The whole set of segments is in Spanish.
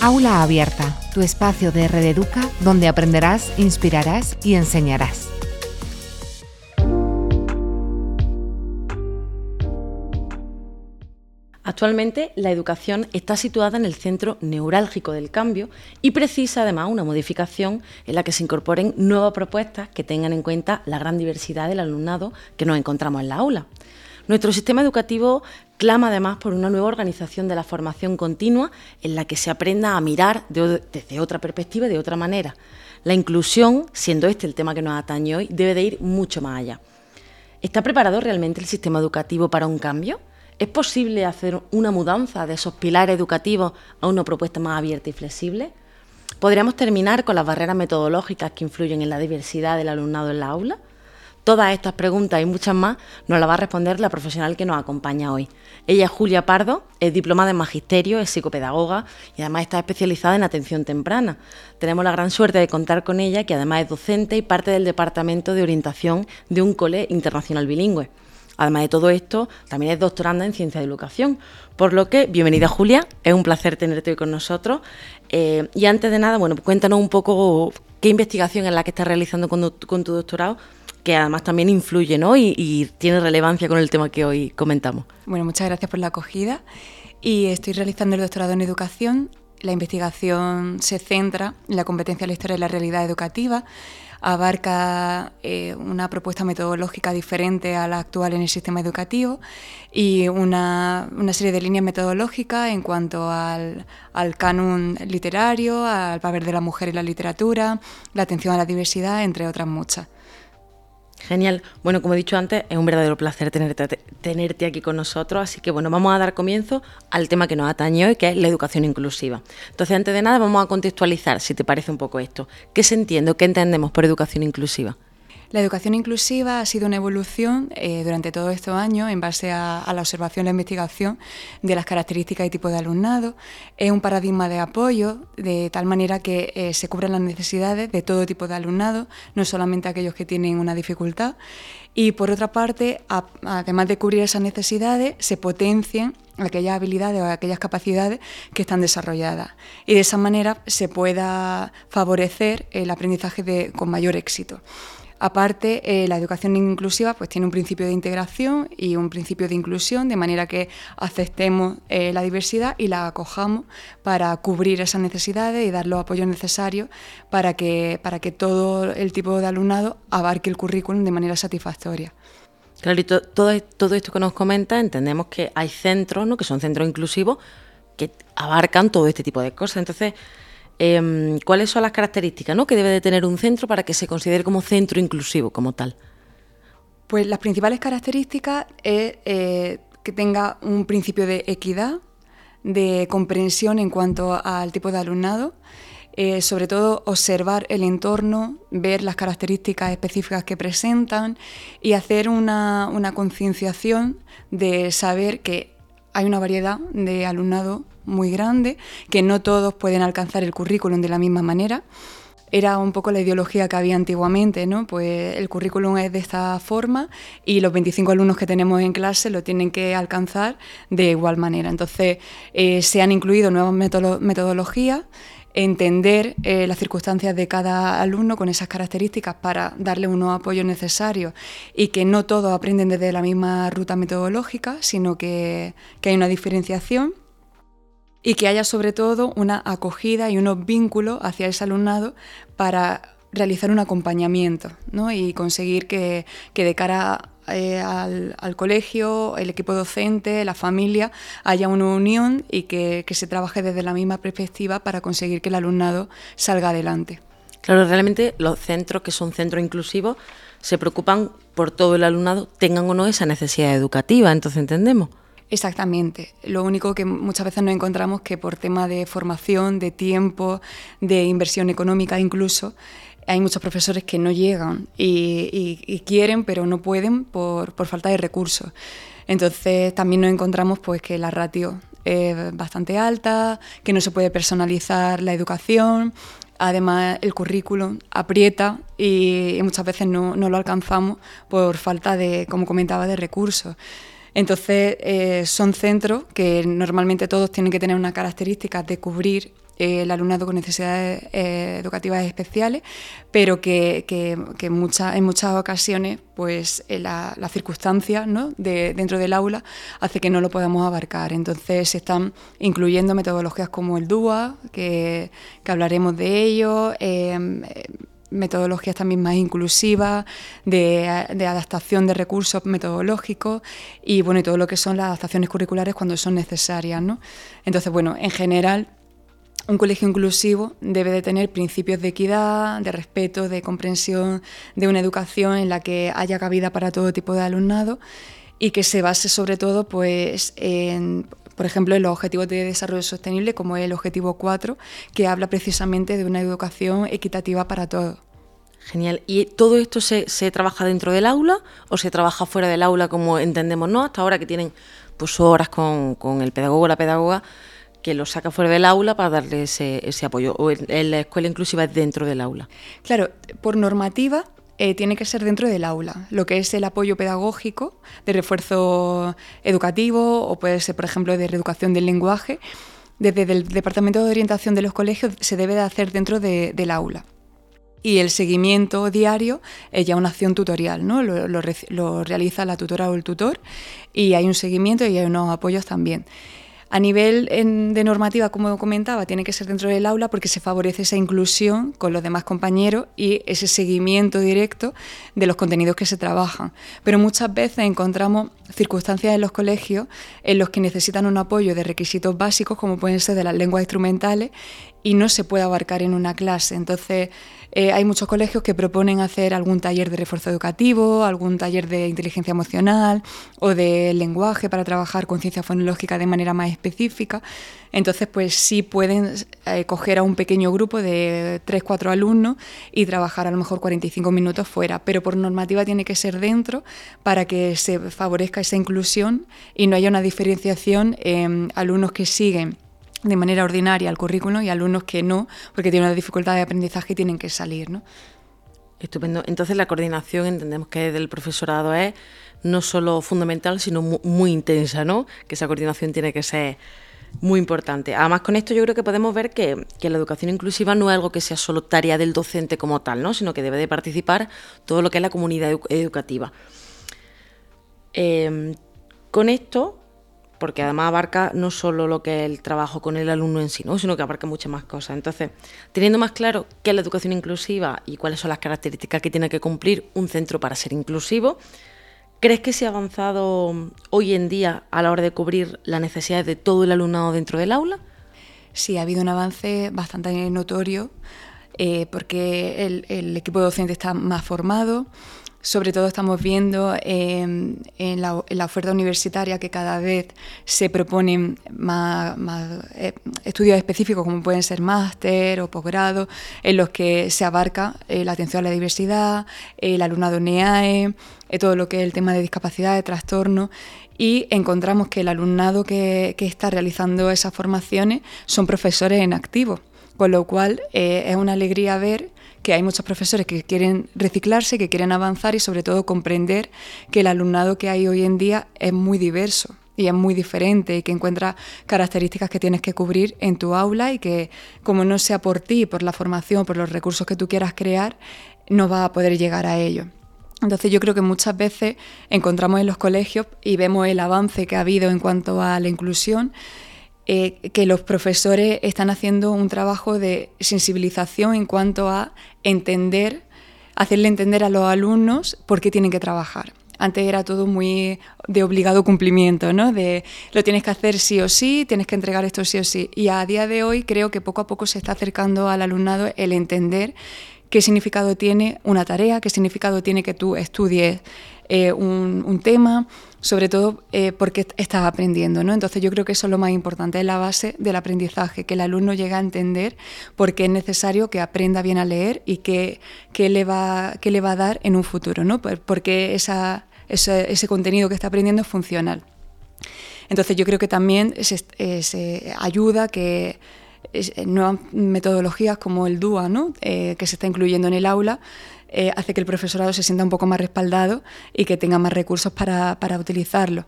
Aula Abierta, tu espacio de Red Educa donde aprenderás, inspirarás y enseñarás. Actualmente la educación está situada en el centro neurálgico del cambio y precisa además una modificación en la que se incorporen nuevas propuestas que tengan en cuenta la gran diversidad del alumnado que nos encontramos en la aula. Nuestro sistema educativo clama además por una nueva organización de la formación continua en la que se aprenda a mirar desde otra perspectiva y de otra manera. La inclusión, siendo este el tema que nos atañe hoy, debe de ir mucho más allá. ¿Está preparado realmente el sistema educativo para un cambio? ¿Es posible hacer una mudanza de esos pilares educativos a una propuesta más abierta y flexible? ¿Podríamos terminar con las barreras metodológicas que influyen en la diversidad del alumnado en la aula? Todas estas preguntas y muchas más nos las va a responder la profesional que nos acompaña hoy. Ella es Julia Pardo, es diplomada en magisterio, es psicopedagoga y además está especializada en atención temprana. Tenemos la gran suerte de contar con ella, que además es docente y parte del departamento de orientación de un cole internacional bilingüe. Además de todo esto, también es doctoranda en ciencia de educación. Por lo que, bienvenida Julia, es un placer tenerte hoy con nosotros. Eh, y antes de nada, bueno, cuéntanos un poco qué investigación es la que estás realizando con tu doctorado que además también influye ¿no? y, tiene relevancia con el tema que hoy comentamos. Bueno, muchas gracias por la acogida y estoy realizando el doctorado en educación. La investigación se centra en la competencia de la historia de la realidad educativa, abarca eh, una propuesta metodológica diferente a la actual en el sistema educativo y una, una serie de líneas metodológicas en cuanto al, al, canon literario, al papel de la mujer en la literatura, la atención a la diversidad, entre otras muchas. Genial. Bueno, como he dicho antes, es un verdadero placer tenerte, tenerte aquí con nosotros, así que bueno, vamos a dar comienzo al tema que nos atañe hoy, que es la educación inclusiva. Entonces, antes de nada, vamos a contextualizar, si te parece un poco esto. ¿Qué se entiende, qué entendemos por educación inclusiva? La educación inclusiva ha sido una evolución eh, durante todos estos años en base a, la observación y la investigación de las características y tipos de alumnado. Es un paradigma de apoyo de tal manera que eh, se cubren las necesidades de todo tipo de alumnado, no solamente aquellos que tienen una dificultad. Y por otra parte, además de cubrir esas necesidades, se potencian aquellas habilidades o aquellas capacidades que están desarrolladas y de esa manera se pueda favorecer el aprendizaje con mayor éxito. Aparte, eh, la educación inclusiva pues, tiene un principio de integración y un principio de inclusión, de manera que aceptemos eh, la diversidad y la acojamos para cubrir esas necesidades y dar los apoyos necesarios para que, para que todo el tipo de alumnado abarque el currículum de manera satisfactoria. Claro, y todo, todo esto que nos comenta, entendemos que hay centros, ¿no? que son centros inclusivos, que abarcan todo este tipo de cosas. Entonces, Em, cuáles son las características que debe de tener un centro para que se considere como centro inclusivo como tal. Pues las principales características es eh, que tenga un principio de equidad, de comprensión en cuanto al tipo de alumnado, eh, sobre todo observar el entorno, ver las características específicas que presentan y hacer una, una concienciación de saber que hay una variedad de alumnado muy grande, que no todos pueden alcanzar el currículum de la misma manera. Era un poco la ideología que había antiguamente, ¿no? Pues el currículum es de esta forma y los 25 alumnos que tenemos en clase lo tienen que alcanzar de igual manera. Entonces, eh, se han incluido nuevas metodologías, entender eh, las circunstancias de cada alumno con esas características para darle unos apoyos necesarios y que no todos aprenden desde la misma ruta metodológica, sino que, que hay una diferenciación y que haya sobre todo una acogida y unos vínculos hacia ese alumnado para realizar un acompañamiento ¿no? y conseguir que, de cara eh, al, colegio, el equipo docente, la familia, haya una unión y que, que, se trabaje desde la misma perspectiva para conseguir que el alumnado salga adelante. Claro, realmente los centros que son centros inclusivos se preocupan por todo el alumnado, tengan o no esa necesidad educativa, entonces entendemos. Exactamente. Lo único que muchas veces nos encontramos que por tema de formación, de tiempo, de inversión económica incluso, hay muchos profesores que no llegan y, quieren pero no pueden por, falta de recursos. Entonces también nos encontramos pues que la ratio es bastante alta, que no se puede personalizar la educación, además el currículum aprieta y, muchas veces no, lo alcanzamos por falta de, como comentaba, de recursos. Entonces, eh, son centros que normalmente todos tienen que tener una característica de cubrir eh, el alumnado con necesidades eh, educativas especiales, pero que, en muchas ocasiones pues, las circunstancias ¿no? de, dentro del aula hace que no lo podamos abarcar. Entonces se están incluyendo metodologías como el DUA, que, hablaremos de ello metodologías también más inclusivas, de, adaptación de recursos metodológicos y bueno, y todo lo que son las adaptaciones curriculares cuando son necesarias. ¿no? Entonces, bueno, en general, un colegio inclusivo debe de tener principios de equidad, de respeto, de comprensión, de una educación en la que haya cabida para todo tipo de alumnado y que se base sobre todo pues en por ejemplo, en los Objetivos de Desarrollo Sostenible, como es el Objetivo 4, que habla precisamente de una educación equitativa para todos. Genial. ¿Y todo esto se, trabaja dentro del aula o se trabaja fuera del aula como entendemos, no? Hasta ahora que tienen pues horas con, el pedagogo o la pedagoga que lo saca fuera del aula para darle ese, apoyo. ¿O en, la escuela inclusiva es dentro del aula? Claro, por normativa eh, tiene que ser dentro del aula, lo que es el apoyo pedagógico de refuerzo educativo o puede ser, por ejemplo, de reeducación del lenguaje. Desde el Departamento de Orientación de los Colegios se debe de hacer dentro del aula. Y el seguimiento diario es ya una acción tutorial, ¿no? Lo, lo realiza la tutora o el tutor y hay un seguimiento y hay unos apoyos también. A nivel de normativa, como comentaba, tiene que ser dentro del aula porque se favorece esa inclusión con los demás compañeros y ese seguimiento directo de los contenidos que se trabajan. Pero muchas veces encontramos circunstancias en los colegios en los que necesitan un apoyo de requisitos básicos, como pueden ser de las lenguas instrumentales, y no se puede abarcar en una clase. Entonces, eh, hay muchos colegios que proponen hacer algún taller de refuerzo educativo, algún taller de inteligencia emocional o de lenguaje para trabajar conciencia fonológica de manera más específica. Entonces, pues sí pueden eh, coger a un pequeño grupo de 3, 4 alumnos y trabajar a lo mejor 45 minutos fuera, pero por normativa tiene que ser dentro para que se favorezca esa inclusión y no haya una diferenciación en alumnos que siguen de manera ordinaria al currículum y alumnos que no, porque tienen una dificultad de aprendizaje y tienen que salir. ¿no? Estupendo. Entonces la coordinación entendemos que del profesorado es no solo fundamental, sino muy, intensa, ¿no? Que esa coordinación tiene que ser muy importante. Además, con esto yo creo que podemos ver que, la educación inclusiva no es algo que sea solo tarea del docente como tal, ¿no? sino que debe de participar todo lo que es la comunidad educativa. Eh, con esto porque además abarca no solo lo que es el trabajo con el alumno en sí, sino que abarca muchas más cosas. Entonces, teniendo más claro qué es la educación inclusiva y cuáles son las características que tiene que cumplir un centro para ser inclusivo, ¿crees que se ha avanzado hoy en día a la hora de cubrir las necesidades de todo el alumnado dentro del aula? Sí, ha habido un avance bastante notorio eh, porque el, equipo docente está más formado, sobre todo estamos viendo em, en, la, oferta universitaria que cada vez se proponen más, eh, estudios específicos como pueden ser máster o posgrado, en los que se abarca eh, la atención a la diversidad, el alumnado NEAE, eh, todo lo que es el tema de discapacidad, de trastorno, y encontramos que el alumnado que está realizando esas formaciones son profesores en activo, con lo cual es una alegría ver que hay muchos profesores que quieren reciclarse, que quieren avanzar y sobre todo comprender que el alumnado que hay hoy en día es muy diverso y es muy diferente y que encuentra características que tienes que cubrir en tu aula y que como no sea por ti, por la formación, por los recursos que tú quieras crear, no va a poder llegar a ello. Entonces yo creo que muchas veces encontramos en los colegios y vemos el avance que ha habido en cuanto a la inclusión eh, que los profesores están haciendo un trabajo de sensibilización en cuanto a entender, hacerle entender a los alumnos por qué tienen que trabajar. Antes era todo muy de obligado cumplimiento, ¿no? De lo tienes que hacer sí o sí, tienes que entregar esto sí o sí. Y a día de hoy creo que poco a poco se está acercando al alumnado el entender qué significado tiene una tarea, qué significado tiene que tú estudies eh, un, tema, sobre todo eh, porque estás aprendiendo. ¿no? Entonces yo creo que eso es lo más importante, es la base del aprendizaje, que el alumno llegue a entender por qué es necesario que aprenda bien a leer y qué, le, va, qué le va a dar en un futuro, ¿no? porque ese, contenido que está aprendiendo es funcional. Entonces yo creo que también se, eh, ayuda que nuevas metodologías como el DUA, ¿no? que se está incluyendo en el aula, eh, hace que el profesorado se sienta un poco más respaldado y que tenga más recursos para, utilizarlo.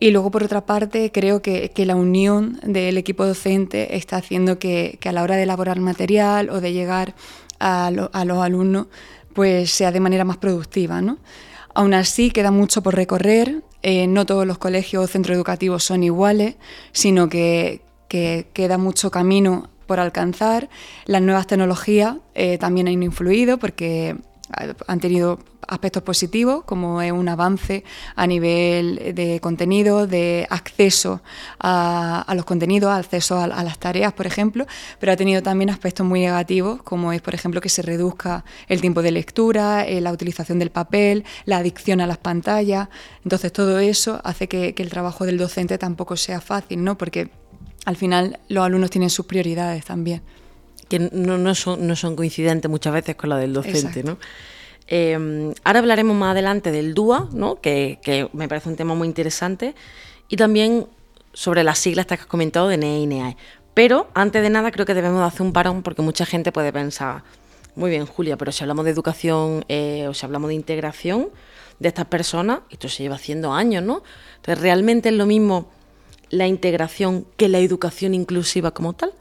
Y luego, por otra parte, creo que, la unión del equipo docente está haciendo que, a la hora de elaborar material o de llegar a, los alumnos, pues sea de manera más productiva. ¿no? Aún así, queda mucho por recorrer. Eh, no todos los colegios o centros educativos son iguales, sino que, queda mucho camino por alcanzar. Las nuevas tecnologías eh, también han influido porque han tenido aspectos positivos, como es un avance a nivel de contenido, de acceso a, los contenidos, acceso a, las tareas, por ejemplo, pero ha tenido también aspectos muy negativos, como es, por ejemplo, que se reduzca el tiempo de lectura, eh, la utilización del papel, la adicción a las pantallas. Entonces, todo eso hace que, el trabajo del docente tampoco sea fácil, ¿no? Porque al final los alumnos tienen sus prioridades también que no, son, no son coincidentes muchas veces con la del docente, ¿no? Em, ahora hablaremos más adelante del DUA, ¿no? que, me parece un tema muy interesante, y también sobre las siglas que has comentado de NEE y NEAE. Pero antes de nada creo que debemos hacer un parón porque mucha gente puede pensar, muy bien Julia, pero si hablamos de educación eh, o si hablamos de integración de estas personas, esto se lleva haciendo años, ¿no? Entonces, ¿realmente es lo mismo la integración que la educación inclusiva como tal?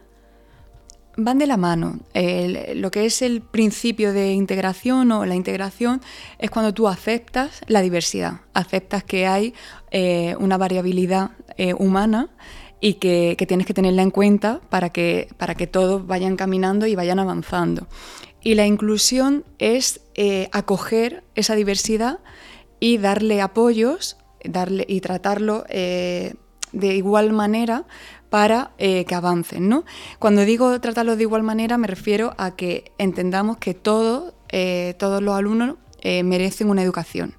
van de la mano. lo que es el principio de integración o la integración es cuando tú aceptas la diversidad, aceptas que hay eh, una variabilidad eh, humana y que, tienes que tenerla en cuenta para que, para que todos vayan caminando y vayan avanzando. Y la inclusión es eh, acoger esa diversidad y darle apoyos darle, y tratarlo de igual manera para eh, que avancen. ¿no? Cuando digo tratarlos de igual manera me refiero a que entendamos que todos, eh, todos los alumnos eh, merecen una educación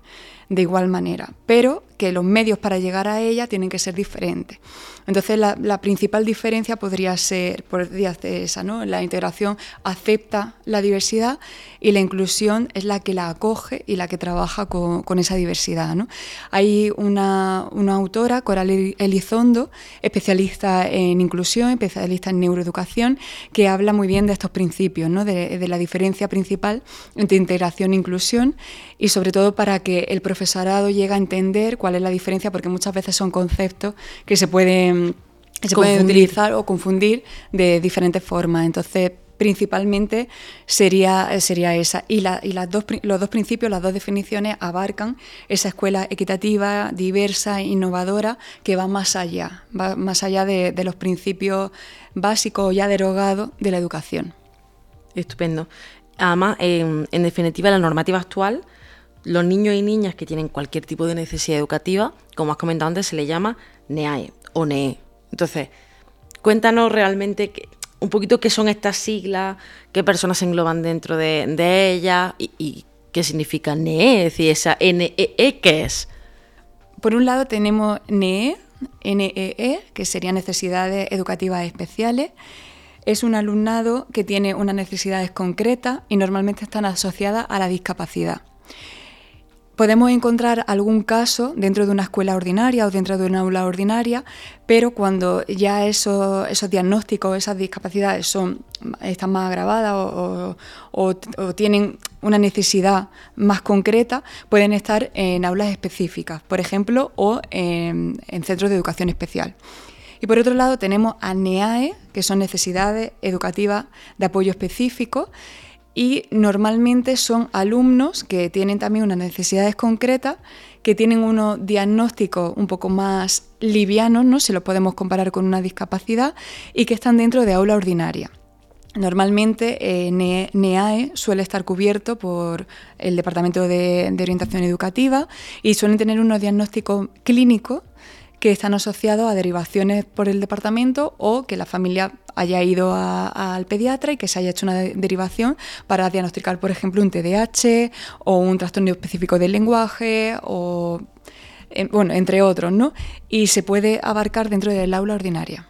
de igual manera, pero que los medios para llegar a ella tienen que ser diferentes. Entonces, la, principal diferencia podría ser, podría ser esa, ¿no? La integración acepta la diversidad y la inclusión es la que la acoge y la que trabaja con, esa diversidad, ¿no? Hay una, autora, Coral Elizondo, especialista en inclusión, especialista en neuroeducación, que habla muy bien de estos principios, ¿no? de, de la diferencia principal entre integración e inclusión y sobre todo para que el profesorado llegue a entender cuál es la diferencia, porque muchas veces son conceptos que se pueden, se pueden utilizar o confundir de diferentes formas. Entonces, principalmente sería, sería esa. Y, la, y las dos, los dos principios, las dos definiciones abarcan esa escuela equitativa, diversa, innovadora, que va más allá, va más allá de, los principios básicos ya derogados de la educación. Estupendo. Además, en definitiva, la normativa actual los niños y niñas que tienen cualquier tipo de necesidad educativa, como has comentado antes, se le llama NEAE o NEE. Entonces, cuéntanos realmente un poquito qué son estas siglas, qué personas se engloban dentro de, ellas y, qué significa NEE, es decir, esa NEE, e, ¿qué es? Por un lado tenemos NEE, NEE, e, que serían necesidades educativas especiales. Es un alumnado que tiene unas necesidades concretas y normalmente están asociadas a la discapacidad podemos encontrar algún caso dentro de una escuela ordinaria o dentro de una aula ordinaria, pero cuando ya esos, esos diagnósticos, esas discapacidades son, están más agravadas o, tienen una necesidad más concreta, pueden estar en aulas específicas, por ejemplo, o en, en centros de educación especial. Y por otro lado tenemos a NEAE, que son necesidades educativas de apoyo específico, y normalmente son alumnos que tienen también unas necesidades concretas, que tienen unos diagnósticos un poco más livianos, ¿no? si lo podemos comparar con una discapacidad, y que están dentro de aula ordinaria. Normalmente eh, NEAE suele estar cubierto por el Departamento de Orientación Educativa y suelen tener unos diagnósticos clínicos que están asociados a derivaciones por el departamento o que la familia haya ido al pediatra y que se haya hecho una derivación para diagnosticar, por ejemplo, un TDAH o un trastorno específico del lenguaje o, bueno, entre otros, ¿no? Y se puede abarcar dentro del aula ordinaria.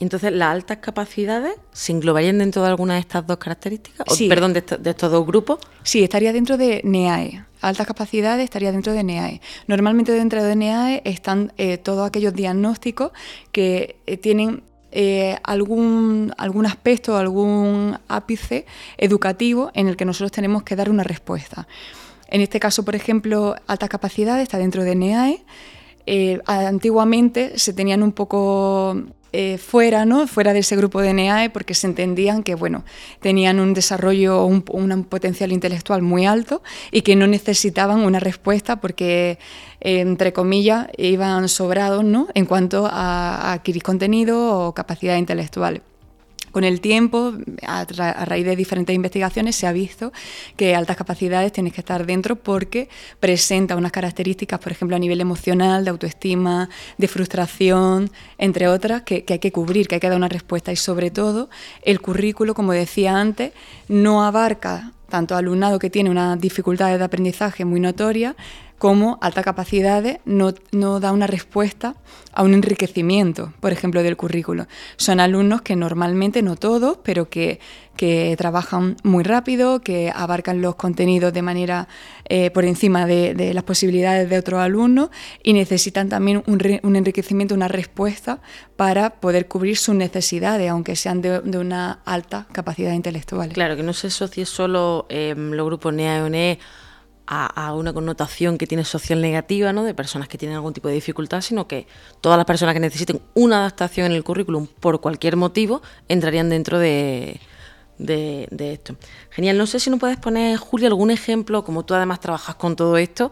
Entonces, ¿las altas capacidades se englobarían dentro de alguna de estas dos características? perdón, de, de, estos dos grupos. Sí, estaría dentro de NEAE altas capacidades estaría dentro de NEAE. Normalmente dentro de NEAE están eh, todos aquellos diagnósticos que eh, tienen eh, algún, algún aspecto, algún ápice educativo en el que nosotros tenemos que dar una respuesta. En este caso, por ejemplo, altas capacidades está dentro de NEAE. eh, antiguamente se tenían un poco eh, fuera, ¿no? fuera de ese grupo de NEAE porque se entendían que bueno, tenían un desarrollo, un, un potencial intelectual muy alto y que no necesitaban una respuesta porque, entre comillas, iban sobrados ¿no? en cuanto a, a adquirir contenido o capacidad intelectual. Con el tiempo, a, raíz de diferentes investigaciones, se ha visto que altas capacidades tienen que estar dentro porque presenta unas características, por ejemplo, a nivel emocional, de autoestima, de frustración, entre otras, que, que hay que cubrir, que hay que dar una respuesta. Y sobre todo, el currículo, como decía antes, no abarca tanto alumnado que tiene unas dificultades de aprendizaje muy notorias, como alta capacidades no, no, da una respuesta a un enriquecimiento, por ejemplo, del currículo. Son alumnos que normalmente, no todos, pero que, que trabajan muy rápido, que abarcan los contenidos de manera eh, por encima de, las posibilidades de otros alumnos y necesitan también un, un, enriquecimiento, una respuesta para poder cubrir sus necesidades, aunque sean de, una alta capacidad intelectual. Claro, que no se asocie solo eh, los grupos NEA o NE a, una connotación que tiene social negativa, ¿no? de personas que tienen algún tipo de dificultad, sino que todas las personas que necesiten una adaptación en el currículum por cualquier motivo entrarían dentro de, de, esto. Genial, no sé si nos puedes poner, Julia, algún ejemplo, como tú además trabajas con todo esto,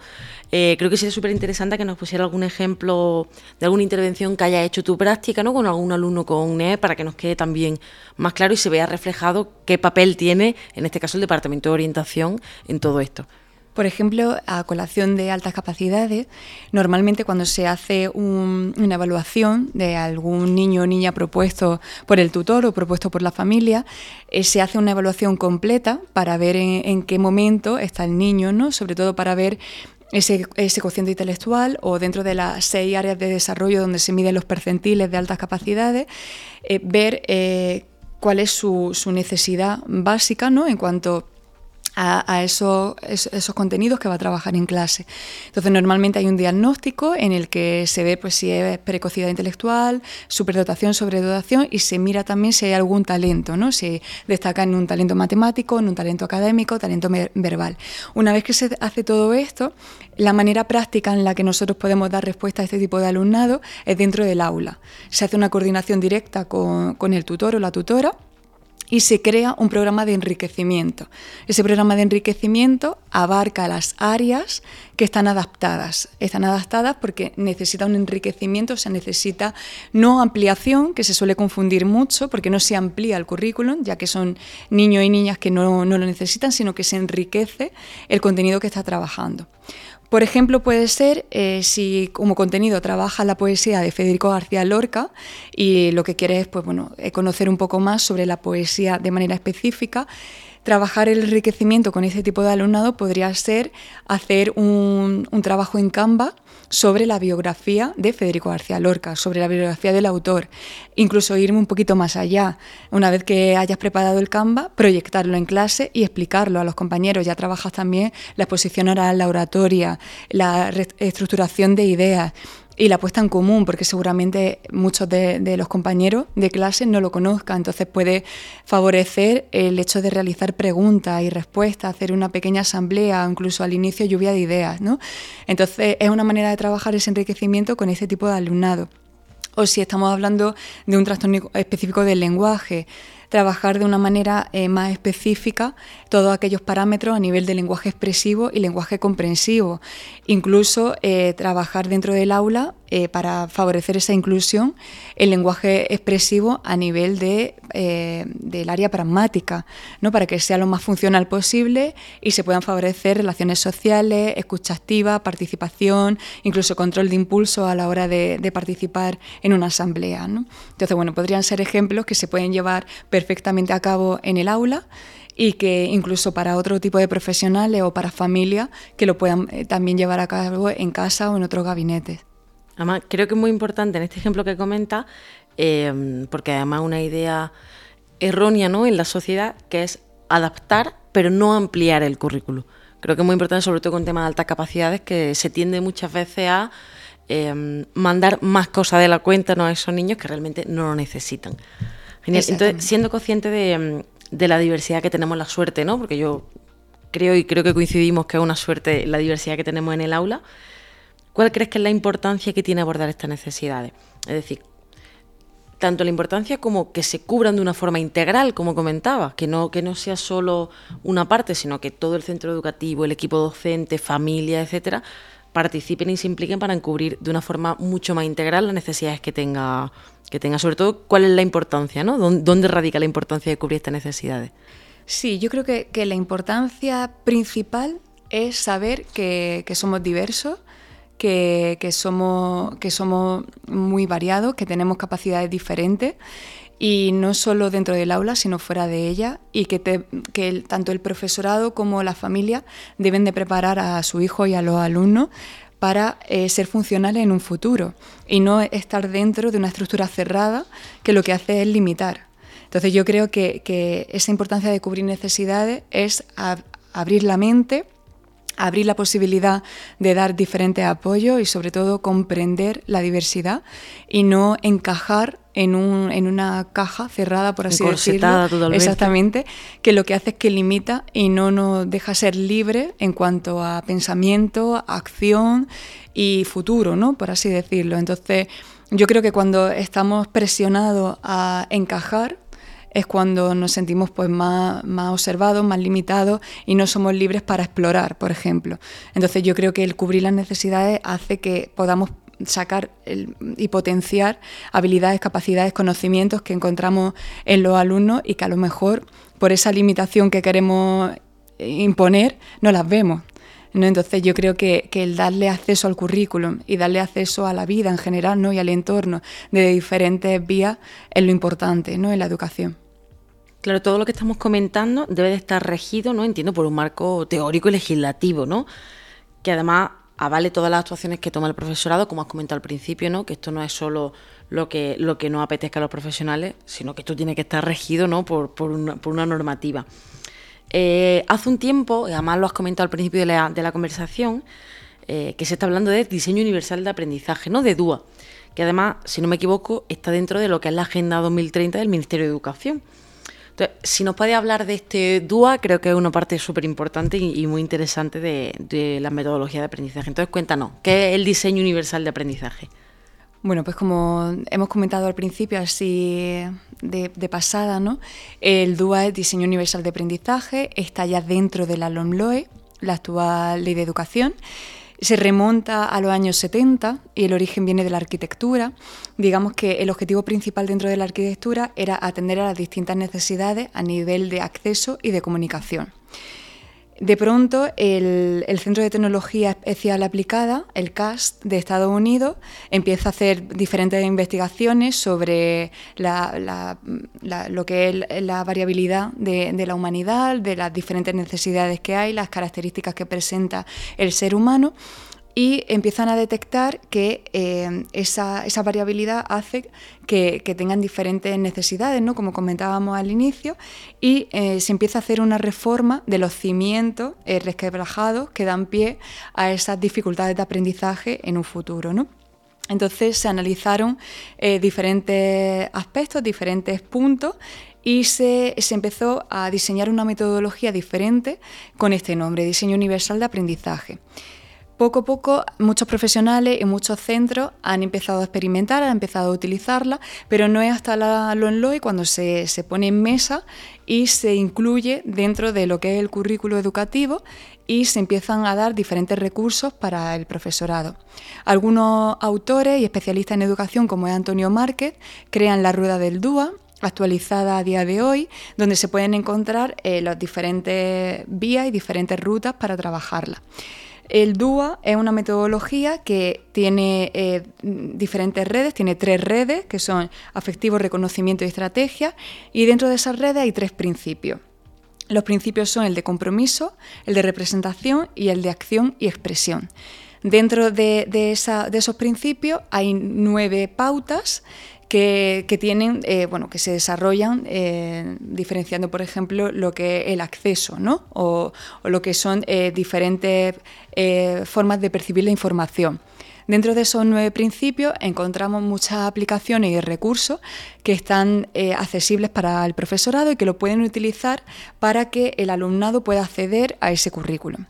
eh, creo que sería súper interesante que nos pusiera algún ejemplo de alguna intervención que haya hecho tu práctica ¿no? con algún alumno con NE para que nos quede también más claro y se vea reflejado qué papel tiene, en este caso, el Departamento de Orientación en todo esto. Por ejemplo, a colación de altas capacidades, normalmente cuando se hace una evaluación de algún niño o niña propuesto por el tutor o propuesto por la familia, eh, se hace una evaluación completa para ver en, qué momento está el niño, ¿no? sobre todo para ver ese, ese, cociente intelectual o dentro de las seis áreas de desarrollo donde se miden los percentiles de altas capacidades, eh, ver eh, cuál es su, su, necesidad básica ¿no? en cuanto a, esos, contenidos que va a trabajar en clase. Entonces, normalmente hay un diagnóstico en el que se ve pues, si es precocidad intelectual, superdotación, sobredotación y se mira también si hay algún talento, ¿no? si destaca en un talento matemático, en un talento académico, talento verbal. Una vez que se hace todo esto, la manera práctica en la que nosotros podemos dar respuesta a este tipo de alumnado es dentro del aula. Se hace una coordinación directa con el tutor o la tutora y se crea un programa de enriquecimiento. Ese programa de enriquecimiento abarca las áreas que están adaptadas. Están adaptadas porque necesita un enriquecimiento, se necesita no ampliación, que se suele confundir mucho porque no se amplía el currículum, ya que son niños y niñas que no, no lo necesitan, sino que se enriquece el contenido que está trabajando. Por ejemplo, puede ser eh, si como contenido trabaja la poesía de Federico García Lorca y lo que quiere es pues, bueno, eh, conocer un poco más sobre la poesía de manera específica, trabajar el enriquecimiento con ese tipo de alumnado podría ser hacer un, un trabajo en Canva sobre la biografía de Federico García Lorca, sobre la biografía del autor, incluso irme un poquito más allá. Una vez que hayas preparado el Canva, proyectarlo en clase y explicarlo a los compañeros. Ya trabajas también la exposición oral, la oratoria, la estructuración de ideas y la puesta en común, porque seguramente muchos de, los compañeros de clase no lo conozcan, entonces puede favorecer el hecho de realizar preguntas y respuestas, hacer una pequeña asamblea, incluso al inicio lluvia de ideas, ¿no? Entonces es una manera de trabajar ese enriquecimiento con este tipo de alumnado. O si estamos hablando de un trastorno específico del lenguaje, trabajar de una manera eh, más específica todos aquellos parámetros a nivel de lenguaje expresivo y lenguaje comprensivo. Incluso eh, trabajar dentro del aula eh, para favorecer esa inclusión el lenguaje expresivo a nivel de, del área pragmática, ¿no? para que sea lo más funcional posible y se puedan favorecer relaciones sociales, escucha activa, participación, incluso control de impulso a la hora de, participar en una asamblea. Entonces, bueno, podrían ser ejemplos que se pueden llevar perfectamente a cabo en el aula y que incluso para otro tipo de profesionales o para familias que lo puedan eh, también llevar a cabo en casa o en otros gabinetes. Además, creo que es muy importante en este ejemplo que comenta, eh, porque además una idea errónea ¿no? en la sociedad, que es adaptar pero no ampliar el currículo. Creo que es muy importante, sobre todo con temas de altas capacidades, que se tiende muchas veces a eh, mandar más cosas de la cuenta ¿no? a esos niños que realmente no lo necesitan. Entonces, siendo consciente mm, de, la diversidad que tenemos, la suerte, ¿no? Porque yo creo y creo que coincidimos que es una suerte la diversidad que tenemos en el aula. ¿Cuál crees que es la importancia que tiene abordar estas necesidades? Es decir, tanto la importancia como que se cubran de una forma integral, como comentaba, que no, que no sea solo una parte, sino que todo el centro educativo, el equipo docente, familia, etcétera, participen y se impliquen para encubrir de una forma mucho más integral las necesidades que tenga, que tenga. Sobre todo, cuál es la importancia, ¿no? ¿Dónde, radica la importancia de cubrir estas necesidades? Sí, yo creo que, la importancia principal es saber que, somos diversos, que, somos, que somos muy variados, que tenemos capacidades diferentes y no solo dentro del aula, sino fuera de ella, y que, tanto el profesorado como la familia deben de preparar a su hijo y a los alumnos para eh, ser funcionales en un futuro y no estar dentro de una estructura cerrada que lo que hace es limitar. Entonces yo creo que, esa importancia de cubrir necesidades es abrir la mente, abrir la posibilidad de dar diferentes apoyos y sobre todo comprender la diversidad y no encajar en, un, en una caja cerrada, por así decirlo. Totalmente. Exactamente, que lo que hace es que limita y no nos deja ser libre en cuanto a pensamiento, acción y futuro, ¿no? Por así decirlo. Entonces, yo creo que cuando estamos presionados a encajar, es cuando nos sentimos pues más, más observados, más limitados y no somos libres para explorar, por ejemplo. Entonces yo creo que el cubrir las necesidades hace que podamos sacar y potenciar habilidades, capacidades, conocimientos que encontramos en los alumnos y que a lo mejor por esa limitación que queremos imponer no las vemos. ¿no? Entonces yo creo que, que, el darle acceso al currículum y darle acceso a la vida en general ¿no? y al entorno de diferentes vías es lo importante ¿no? en la educación. Claro, todo lo que estamos comentando debe de estar regido, ¿no? Entiendo, por un marco teórico y legislativo, ¿no? Que además avale todas las actuaciones que toma el profesorado, como has comentado al principio, ¿no? Que esto no es solo lo que, lo que no apetezca a los profesionales, sino que esto tiene que estar regido, ¿no? Por, por, una, por una normativa. Eh, hace un tiempo, y además lo has comentado al principio de la, de la conversación, eh, que se está hablando de diseño universal de aprendizaje, ¿no? De DUA, que además, si no me equivoco, está dentro de lo que es la Agenda 2030 del Ministerio de Educación. Si nos puede hablar de este DUA, creo que es una parte súper importante y, muy interesante de, de la metodología de aprendizaje. Entonces, cuéntanos, ¿qué es el diseño universal de aprendizaje? Bueno, pues como hemos comentado al principio, así de, pasada, ¿no? El DUA es Diseño Universal de Aprendizaje, está ya dentro de la LOMLOE, la actual Ley de Educación. Se remonta a los años 70 y el origen viene de la arquitectura. Digamos que el objetivo principal dentro de la arquitectura era atender a las distintas necesidades a nivel de acceso y de comunicación. De pronto, el, Centro de Tecnología Especial Aplicada, el CAST de Estados Unidos, empieza a hacer diferentes investigaciones sobre lo que es la variabilidad de, de la humanidad, de las diferentes necesidades que hay, las características que presenta el ser humano y empiezan a detectar que eh, esa, variabilidad hace que, tengan diferentes necesidades, ¿no? como comentábamos al inicio, y eh, se empieza a hacer una reforma de los cimientos eh, resquebrajados que dan pie a esas dificultades de aprendizaje en un futuro. ¿no? Entonces se analizaron diferentes aspectos, diferentes puntos y se, se, empezó a diseñar una metodología diferente con este nombre, Diseño Universal de Aprendizaje. Poco a poco muchos profesionales y muchos centros han empezado a experimentar, han empezado a utilizarla, pero no es hasta la LONLOI cuando se, se pone en mesa y se incluye dentro de lo que es el currículo educativo y se empiezan a dar diferentes recursos para el profesorado. Algunos autores y especialistas en educación, como es Antonio Márquez, crean la rueda del DUA, actualizada a día de hoy, donde se pueden encontrar eh, las diferentes vías y diferentes rutas para trabajarla. El DUA es una metodología que tiene eh, diferentes redes, tiene tres redes, que son afectivo, reconocimiento y estrategia, y dentro de esas redes hay tres principios. Los principios son el de compromiso, el de representación y el de acción y expresión. Dentro de, de esos principios hay nueve pautas que, tienen, eh, bueno, que se desarrollan eh, diferenciando, por ejemplo, lo que es el acceso, ¿no? O, lo que son eh, diferentes formas de percibir la información. Dentro de esos nueve principios encontramos muchas aplicaciones y recursos que están accesibles para el profesorado y que lo pueden utilizar para que el alumnado pueda acceder a ese currículum.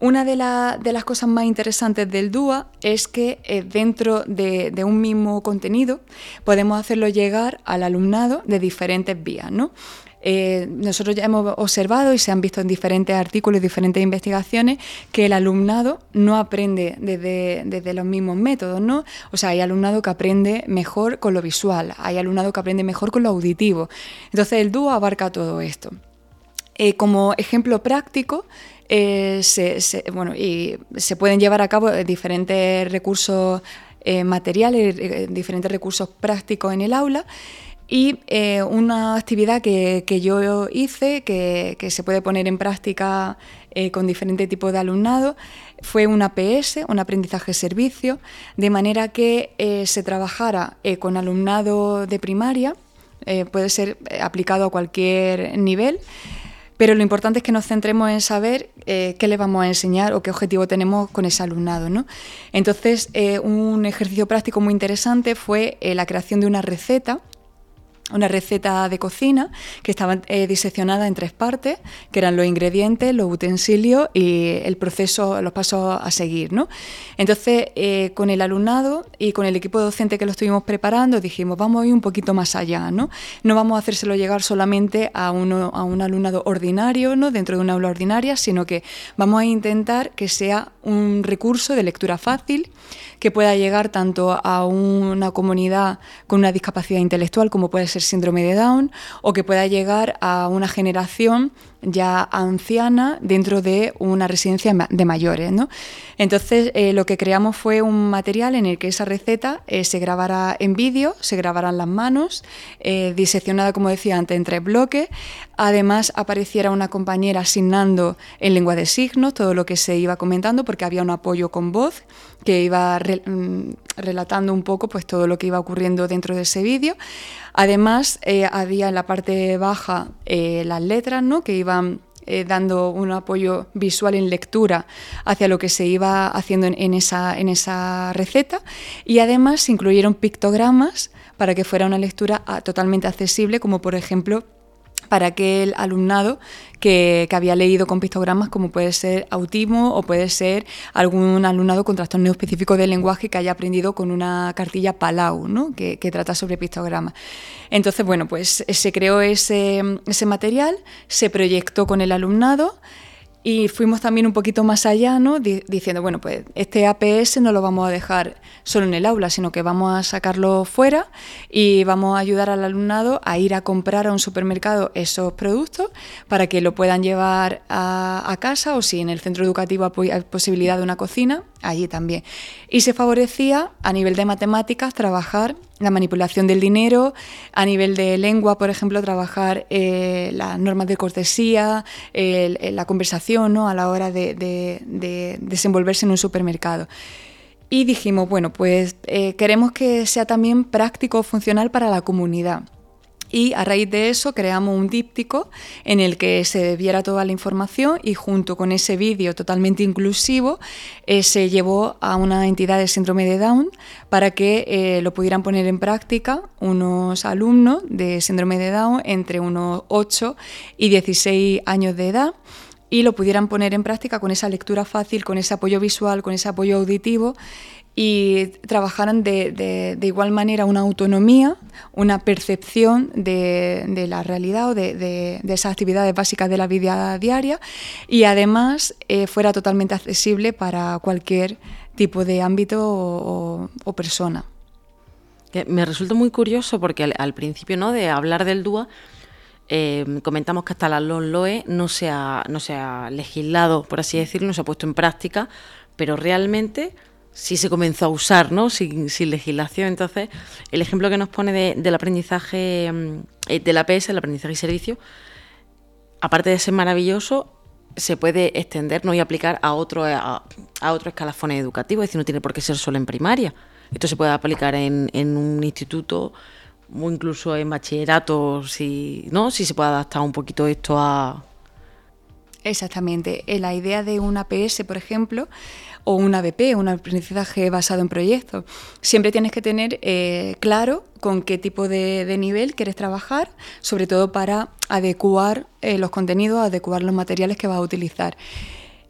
Una de, las cosas más interesantes del DUA es que eh, dentro de, un mismo contenido podemos hacerlo llegar al alumnado de diferentes vías. ¿no? Eh, nosotros ya hemos observado y se han visto en diferentes artículos diferentes investigaciones que el alumnado no aprende desde, los mismos métodos, ¿no? O sea, hay alumnado que aprende mejor con lo visual, hay alumnado que aprende mejor con lo auditivo. Entonces el dúo abarca todo esto. Eh, como ejemplo práctico, eh, se, bueno, y se pueden llevar a cabo diferentes recursos materiales, diferentes recursos prácticos en el aula. Y eh, una actividad que, yo hice, que, se puede poner en práctica eh, con diferentes tipos de alumnado, fue un APS, un aprendizaje servicio, de manera que eh, se trabajara con alumnado de primaria, puede ser aplicado a cualquier nivel, pero lo importante es que nos centremos en saber qué le vamos a enseñar o qué objetivo tenemos con ese alumnado. ¿no? Entonces, un ejercicio práctico muy interesante fue la creación de una receta una receta de cocina que estaba eh, diseccionada en tres partes, que eran los ingredientes, los utensilios y el proceso, los pasos a seguir. ¿no? Entonces, eh, con el alumnado y con el equipo docente que lo estuvimos preparando, dijimos, vamos a ir un poquito más allá, ¿no? No vamos a hacérselo llegar solamente a, uno, a un alumnado ordinario, ¿no? Dentro de una aula ordinaria, sino que vamos a intentar que sea un recurso de lectura fácil, que pueda llegar tanto a una comunidad con una discapacidad intelectual como puede ser síndrome de Down o que pueda llegar a una generación ya anciana dentro de una residencia de mayores. ¿no? Entonces, eh, lo que creamos fue un material en el que esa receta eh, se grabara en vídeo, se grabaran las manos, eh, diseccionada, como decía antes, en tres bloques. Además, apareciera una compañera asignando en lengua de signos todo lo que se iba comentando, porque había un apoyo con voz que iba mm, relatando un poco pues, todo lo que iba ocurriendo dentro de ese vídeo. Además, había en la parte baja las letras ¿no? que iban eh, dando un apoyo visual en lectura hacia lo que se iba haciendo en, esa, receta. Y además incluyeron pictogramas para que fuera una lectura ah, totalmente accesible, como por ejemplo para aquel alumnado que, había leído con pictogramas como puede ser autismo o puede ser algún alumnado con trastorno específico del lenguaje que haya aprendido con una cartilla Palau, ¿no? que, trata sobre pictogramas. Entonces, bueno, pues se creó ese, ese material, se proyectó con el alumnado y fuimos también un poquito más allá, ¿no? diciendo, bueno, pues este APS no lo vamos a dejar solo en el aula, sino que vamos a sacarlo fuera y vamos a ayudar al alumnado a ir a comprar a un supermercado esos productos para que lo puedan llevar a, casa o si en el centro educativo hay posibilidad de una cocina, allí también. Y se favorecía a nivel de matemáticas trabajar la manipulación del dinero, a nivel de lengua, por ejemplo, trabajar eh, las normas de cortesía, la conversación ¿no? a la hora de, desenvolverse en un supermercado. Y dijimos, bueno, pues eh, queremos que sea también práctico, funcional para la comunidad. Y a raíz de eso creamos un díptico en el que se viera toda la información y junto con ese vídeo totalmente inclusivo eh, se llevó a una entidad de síndrome de Down para que eh, lo pudieran poner en práctica unos alumnos de síndrome de Down entre unos 8 y 16 años de edad y lo pudieran poner en práctica con esa lectura fácil, con ese apoyo visual, con ese apoyo auditivo y trabajaran de, igual manera una autonomía, una percepción de, la realidad o de, esas actividades básicas de la vida diaria y además eh, fuera totalmente accesible para cualquier tipo de ámbito o, persona. Me resulta muy curioso porque al, principio ¿no? de hablar del DUA eh, comentamos que hasta la LOE no se, ha, no se ha legislado, por así decirlo, no se ha puesto en práctica, pero realmente sí se comenzó a usar, ¿no? Sin, legislación. Entonces, el ejemplo que nos pone del aprendizaje mm, eh, de la APS, el aprendizaje y servicio, aparte de ser maravilloso, se puede extender ¿no? y aplicar a otro, a, otro escalafón educativo, es decir, no tiene por qué ser solo en primaria. Esto se puede aplicar en, en un instituto o incluso en bachillerato, si, ¿no? si se puede adaptar un poquito esto a... Exactamente. Eh, la idea de un APS, por ejemplo, o un ABP, un aprendizaje basado en proyectos. Siempre tienes que tener eh, claro con qué tipo de, nivel quieres trabajar, sobre todo para adecuar eh, los contenidos, adecuar los materiales que vas a utilizar.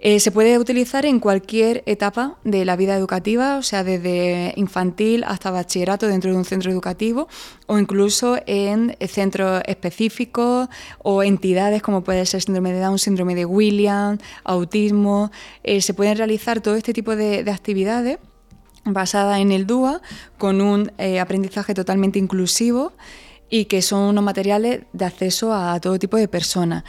Eh, se puede utilizar en cualquier etapa de la vida educativa, o sea, desde infantil hasta bachillerato dentro de un centro educativo o incluso en centros específicos o entidades como puede ser síndrome de Down, síndrome de Williams, autismo. Eh, se pueden realizar todo este tipo de, actividades basadas en el DUA con un eh, aprendizaje totalmente inclusivo y que son unos materiales de acceso a todo tipo de personas.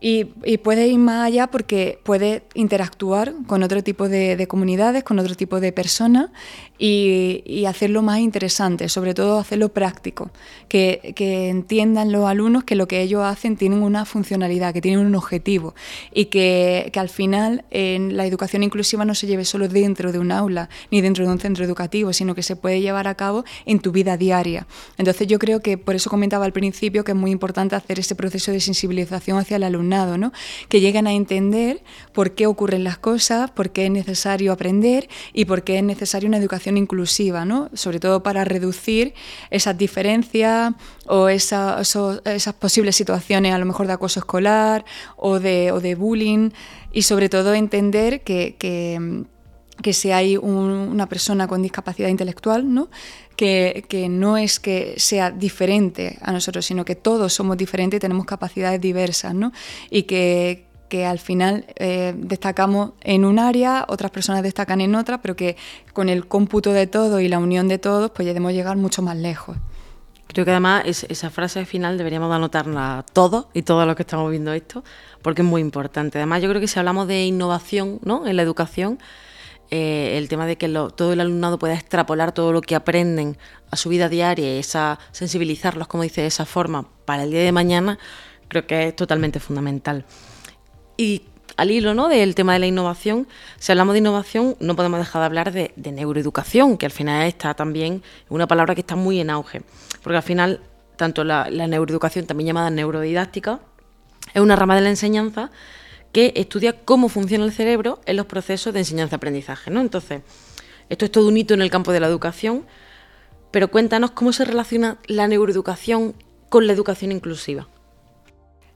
Y, puede ir más allá porque puede interactuar con otro tipo de, comunidades, con otro tipo de personas y, hacerlo más interesante, sobre todo hacerlo práctico, que, entiendan los alumnos que lo que ellos hacen tienen una funcionalidad, que tienen un objetivo y que, al final en la educación inclusiva no se lleve solo dentro de un aula ni dentro de un centro educativo, sino que se puede llevar a cabo en tu vida diaria. Entonces yo creo que por eso comentaba al principio que es muy importante hacer ese proceso de sensibilización hacia el ¿no? que lleguen a entender por qué ocurren las cosas, por qué es necesario aprender y por qué es necesaria una educación inclusiva, ¿no? sobre todo para reducir esas diferencias o esas posibles situaciones a lo mejor de acoso escolar o de, bullying y sobre todo entender que, que, si hay una persona con discapacidad intelectual, ¿no? Que, no es que sea diferente a nosotros, sino que todos somos diferentes y tenemos capacidades diversas, ¿no? Y que, que al final eh, destacamos en un área, otras personas destacan en otra, pero que con el cómputo de todo y la unión de todos, pues debemos llegar mucho más lejos. Creo que además esa frase final deberíamos anotarla todos y todos los que estamos viendo esto, porque es muy importante. Además, yo creo que si hablamos de innovación ¿no? en la educación, eh, el tema de que todo el alumnado pueda extrapolar todo lo que aprenden a su vida diaria y esa, sensibilizarlos, como dice, de esa forma para el día de mañana, creo que es totalmente fundamental. Y al hilo ¿no? del tema de la innovación, si hablamos de innovación, no podemos dejar de hablar de, neuroeducación, que al final está también una palabra que está muy en auge, porque al final tanto la, neuroeducación, también llamada neurodidáctica, es una rama de la enseñanza que estudia cómo funciona el cerebro en los procesos de enseñanza-aprendizaje. ¿no? Entonces, esto es todo un hito en el campo de la educación, pero cuéntanos cómo se relaciona la neuroeducación con la educación inclusiva.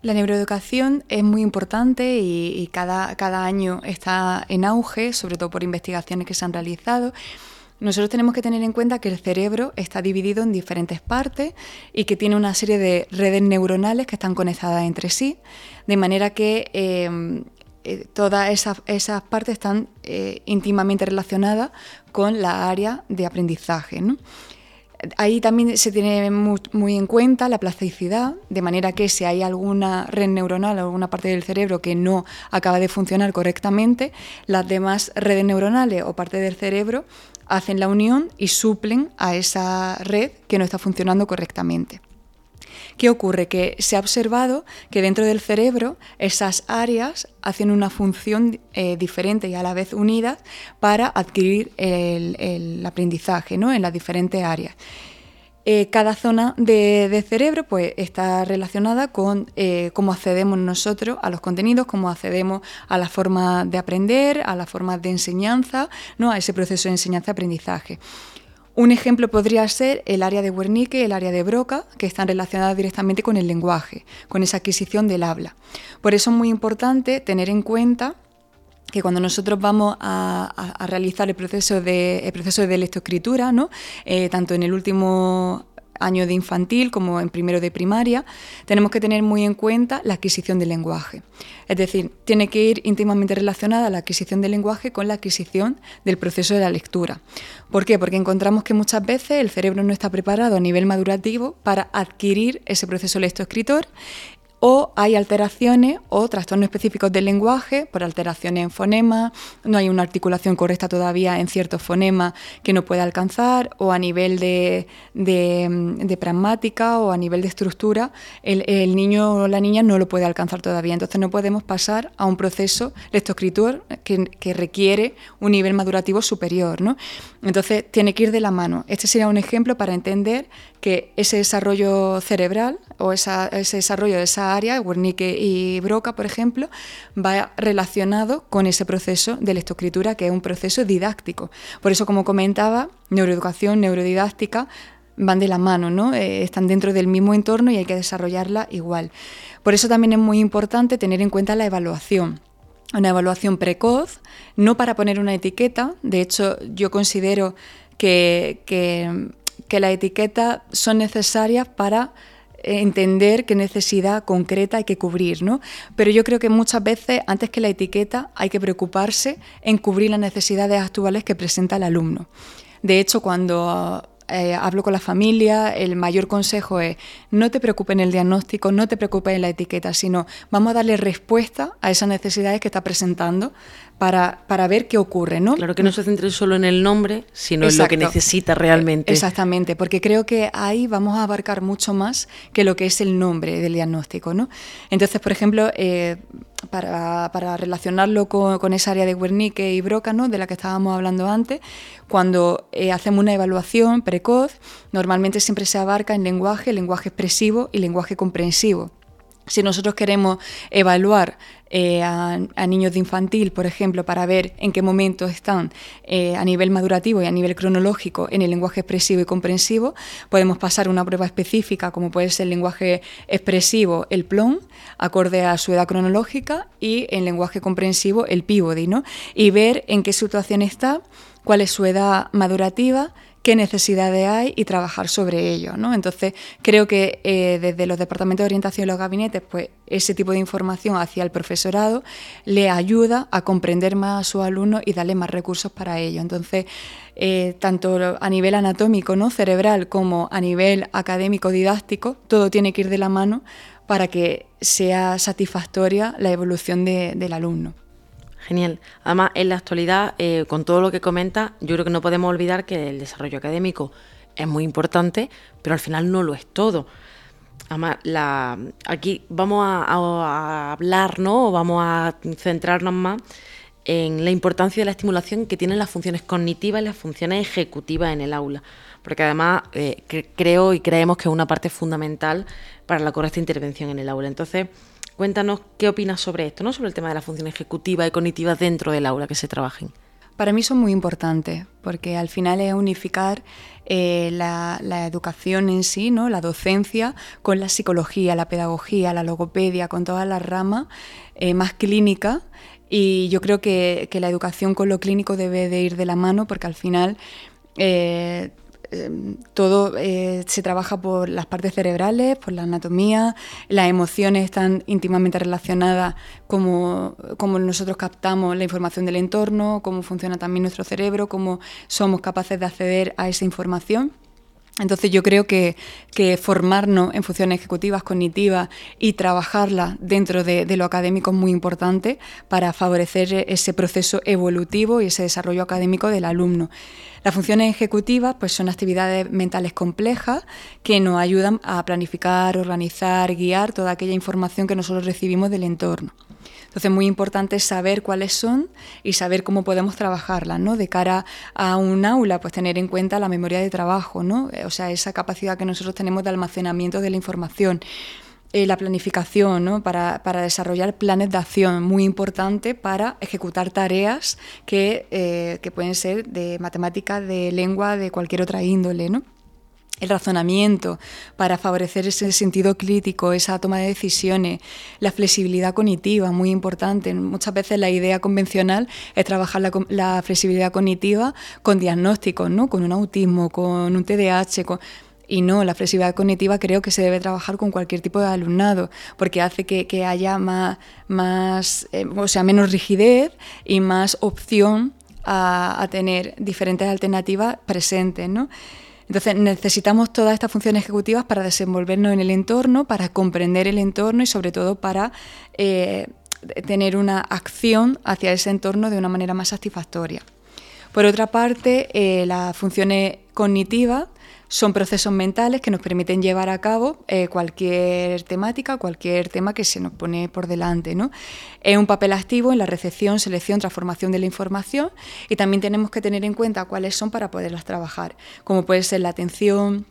La neuroeducación es muy importante y, cada, cada, año está en auge, sobre todo por investigaciones que se han realizado. Nosotros tenemos que tener en cuenta que el cerebro está dividido en diferentes partes y que tiene una serie de redes neuronales que están conectadas entre sí, de manera que em, eh, todas esas, partes están eh, íntimamente relacionadas con la área de aprendizaje. Ahí también se tiene muy, en cuenta la plasticidad, de manera que si hay alguna red neuronal o alguna parte del cerebro que no acaba de funcionar correctamente, las demás redes neuronales o parte del cerebro hacen la unión y suplen a esa red que no está funcionando correctamente. ¿Qué ocurre? Que se ha observado que dentro del cerebro esas áreas hacen una función eh, diferente y a la vez unidas para adquirir el, aprendizaje ¿no? en las diferentes áreas. Eh, cada zona de, cerebro pues, está relacionada con eh, cómo accedemos nosotros a los contenidos, cómo accedemos a la forma de aprender, a la forma de enseñanza, ¿no? a ese proceso de enseñanza-aprendizaje. Un ejemplo podría ser el área de Wernicke, el área de Broca, que están relacionadas directamente con el lenguaje, con esa adquisición del habla. Por eso es muy importante tener en cuenta que cuando nosotros vamos a, realizar el proceso de, el lectoescritura, ¿no? Eh, tanto en el último año de infantil como en primero de primaria, tenemos que tener muy en cuenta la adquisición del lenguaje. Es decir, tiene que ir íntimamente relacionada la adquisición del lenguaje con la adquisición del proceso de la lectura. ¿Por qué? Porque encontramos que muchas veces el cerebro no está preparado a nivel madurativo para adquirir ese proceso lectoescritor o hay alteraciones o trastornos específicos del lenguaje por alteraciones en fonema, no hay una articulación correcta todavía en ciertos fonemas que no puede alcanzar, o a nivel de, de, pragmática o a nivel de estructura, el, niño o la niña no lo puede alcanzar todavía. Entonces no podemos pasar a un proceso lectoescritor que, que requiere un nivel madurativo superior. ¿no? Entonces tiene que ir de la mano. Este sería un ejemplo para entender que ese desarrollo cerebral o ese desarrollo de esa área, Wernicke y Broca, por ejemplo, va relacionado con ese proceso de lectoescritura, que es un proceso didáctico. Por eso, como comentaba, neuroeducación, neurodidáctica van de la mano, ¿no? Eh, están dentro del mismo entorno y hay que desarrollarla igual. Por eso también es muy importante tener en cuenta la evaluación una evaluación precoz, no para poner una etiqueta, de hecho yo considero que, que, que las etiquetas son necesarias para entender qué necesidad concreta hay que cubrir, ¿no? Pero yo creo que muchas veces, antes que la etiqueta, hay que preocuparse en cubrir las necesidades actuales que presenta el alumno. De hecho, cuando eh, hablo con la familia, el mayor consejo es no te preocupes en el diagnóstico, no te preocupes en la etiqueta, sino vamos a darle respuesta a esas necesidades que está presentando para, para ver qué ocurre, ¿no? Claro, que no se centre solo en el nombre, sino en lo que necesita realmente. Exactamente, porque creo que ahí vamos a abarcar mucho más que lo que es el nombre del diagnóstico, ¿no? Entonces, por ejemplo, eh, para, para, relacionarlo con, con, esa área de Wernicke y Broca, ¿no? de la que estábamos hablando antes, cuando eh, hacemos una evaluación precoz, normalmente siempre se abarca en lenguaje, lenguaje expresivo y lenguaje comprensivo. Si nosotros queremos evaluar eh, a, niños de infantil, por ejemplo, para ver en qué momento están eh, a nivel madurativo y a nivel cronológico en el lenguaje expresivo y comprensivo, podemos pasar una prueba específica, como puede ser el lenguaje expresivo, el PLON, acorde a su edad cronológica, y en lenguaje comprensivo, el Peabody, ¿no? y ver en qué situación está, cuál es su edad madurativa, qué necesidades hay y trabajar sobre ello. ¿no? Entonces, creo que eh, desde los departamentos de orientación y los gabinetes, pues ese tipo de información hacia el profesorado le ayuda a comprender más a sus alumnos y darle más recursos para ello. Entonces, eh, tanto a nivel anatómico, ¿no? cerebral, como a nivel académico didáctico, todo tiene que ir de la mano para que sea satisfactoria la evolución del alumno. Genial. Además, en la actualidad, eh, con todo lo que comenta, yo creo que no podemos olvidar que el desarrollo académico es muy importante, pero al final no lo es todo. Además, la, aquí vamos a, hablar, ¿no? vamos a centrarnos más en la importancia de la estimulación que tienen las funciones cognitivas y las funciones ejecutivas en el aula. Porque además eh, creo y creemos que es una parte fundamental para la correcta intervención en el aula. Entonces, Cuéntanos qué opinas sobre esto, ¿no? sobre el tema de la función ejecutiva y cognitiva dentro del aula que se trabajen. Para mí son muy importantes, porque al final es unificar eh, la, educación en sí, ¿no? la docencia, con la psicología, la pedagogía, la logopedia, con todas las ramas eh, más clínicas. Y yo creo que, que, la educación con lo clínico debe de ir de la mano, porque al final eh, Em, todo eh, se trabaja por las partes cerebrales, por la anatomía, las emociones están íntimamente relacionadas como, como nosotros captamos la información del entorno, cómo funciona también nuestro cerebro, cómo somos capaces de acceder a esa información. Entonces yo creo que, formarnos en funciones ejecutivas, cognitivas y trabajarlas dentro de, lo académico es muy importante para favorecer ese proceso evolutivo y ese desarrollo académico del alumno. Las funciones ejecutivas pues, son actividades mentales complejas que nos ayudan a planificar, organizar, guiar toda aquella información que nosotros recibimos del entorno. Entonces, muy importante saber cuáles son y saber cómo podemos trabajarlas, ¿no? De cara a un aula, pues tener en cuenta la memoria de trabajo, ¿no? O sea, esa capacidad que nosotros tenemos de almacenamiento de la información. Eh, la planificación ¿no? para, para, desarrollar planes de acción, muy importante para ejecutar tareas que, eh, que pueden ser de matemáticas, de lengua, de cualquier otra índole. ¿no? El razonamiento para favorecer ese sentido crítico, esa toma de decisiones, la flexibilidad cognitiva, muy importante. Muchas veces la idea convencional es trabajar la, flexibilidad cognitiva con diagnósticos, ¿no? con un autismo, con un TDAH, y no, la flexibilidad cognitiva creo que se debe trabajar con cualquier tipo de alumnado, porque hace que, haya más, más eh, o sea, menos rigidez y más opción a, a tener diferentes alternativas presentes, ¿no? Entonces necesitamos todas estas funciones ejecutivas para desenvolvernos en el entorno, para comprender el entorno y sobre todo para eh, tener una acción hacia ese entorno de una manera más satisfactoria. Por otra parte, eh, las funciones cognitivas son procesos mentales que nos permiten llevar a cabo eh, cualquier temática, cualquier tema que se nos pone por delante. ¿no? Es un papel activo en la recepción, selección, transformación de la información y también tenemos que tener en cuenta cuáles son para poderlas trabajar, como puede ser la atención,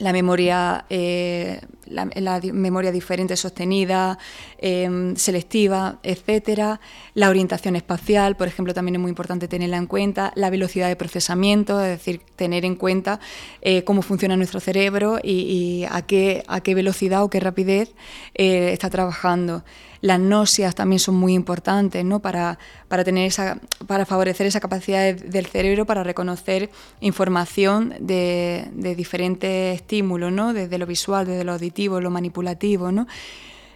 la memoria, eh, la, memoria diferente sostenida, em, selectiva, etcétera, la orientación espacial, por ejemplo, también es muy importante tenerla en cuenta, la velocidad de procesamiento, es decir, tener en cuenta eh, cómo funciona nuestro cerebro y, a, qué, a qué velocidad o qué rapidez eh, está trabajando. Las náuseas también son muy importantes ¿no? para, para, tener esa, para favorecer esa capacidad del cerebro para reconocer información de, diferentes estímulos, ¿no? desde lo visual, desde lo auditivo, lo manipulativo. ¿no?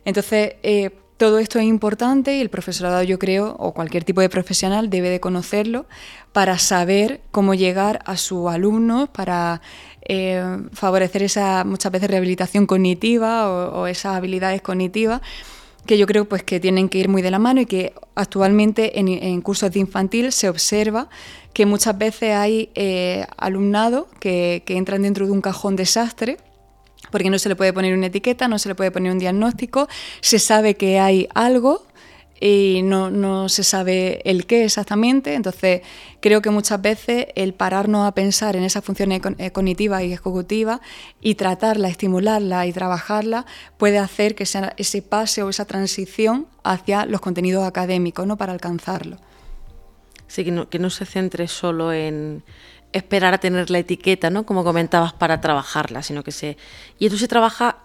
Entonces, eh, todo esto es importante y el profesorado, yo creo, o cualquier tipo de profesional debe de conocerlo para saber cómo llegar a sus alumnos, para eh, favorecer esa muchas veces rehabilitación cognitiva o esas habilidades cognitivas que yo creo pues que tienen que ir muy de la mano y que actualmente en, cursos de infantil se observa que muchas veces hay eh, alumnado que, que entran dentro de un cajón desastre porque no se le puede poner una etiqueta, no se le puede poner un diagnóstico, se sabe que hay algo, y no, se sabe el qué exactamente. Entonces, creo que muchas veces el pararnos a pensar en esas funciones eh, cognitivas y ejecutivas y tratarla, estimularla y trabajarla puede hacer que sea ese pase o esa transición hacia los contenidos académicos, ¿no? Para alcanzarlo. Sí, que no, que no se centre solo en esperar a tener la etiqueta, ¿no? Como comentabas, para trabajarla, sino que se... Y esto se trabaja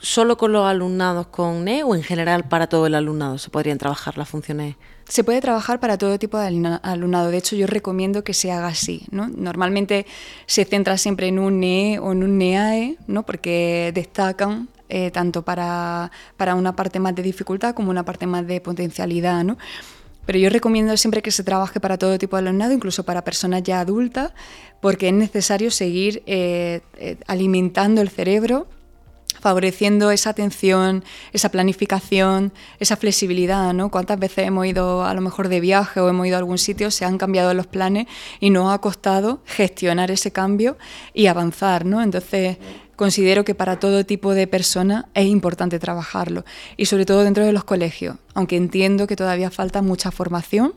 solo con los alumnados con NE o en general para todo el alumnado se podrían trabajar las funciones? Se puede trabajar para todo tipo de alumnado. De hecho, yo recomiendo que se haga así. ¿no? Normalmente se centra siempre en un NE o en un NEAE, ¿no? porque destacan eh, tanto para, para, una parte más de dificultad como una parte más de potencialidad. ¿no? Pero yo recomiendo siempre que se trabaje para todo tipo de alumnado, incluso para personas ya adultas, porque es necesario seguir eh, eh, alimentando el cerebro favoreciendo esa atención, esa planificación, esa flexibilidad, ¿no? ¿Cuántas veces hemos ido a lo mejor de viaje o hemos ido a algún sitio, se han cambiado los planes y nos ha costado gestionar ese cambio y avanzar, ¿no? Entonces, considero que para todo tipo de personas es importante trabajarlo y sobre todo dentro de los colegios, aunque entiendo que todavía falta mucha formación,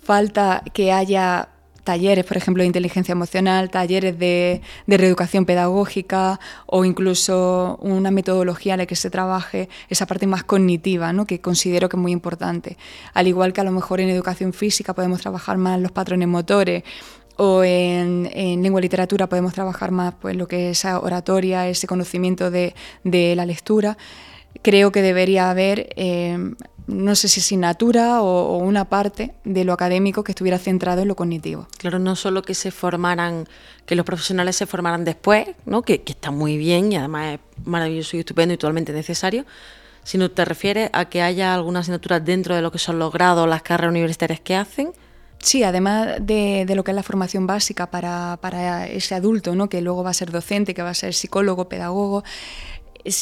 falta que haya talleres, por ejemplo, de inteligencia emocional, talleres de, reeducación pedagógica o incluso una metodología en la que se trabaje esa parte más cognitiva, ¿no? que considero que es muy importante. Al igual que a lo mejor en educación física podemos trabajar más los patrones motores o en, lengua y literatura podemos trabajar más pues, lo que es esa oratoria, ese conocimiento de, la lectura. Creo que debería haber eh, no sé si asignatura o, una parte de lo académico que estuviera centrado en lo cognitivo. Claro, no solo que se formaran, que los profesionales se formaran después, ¿no? que, está muy bien y además es maravilloso y estupendo y totalmente necesario, sino te refieres a que haya alguna asignatura dentro de lo que son los grados, las carreras universitarias que hacen. Sí, además de, lo que es la formación básica para, para, ese adulto, ¿no? que luego va a ser docente, que va a ser psicólogo, pedagogo,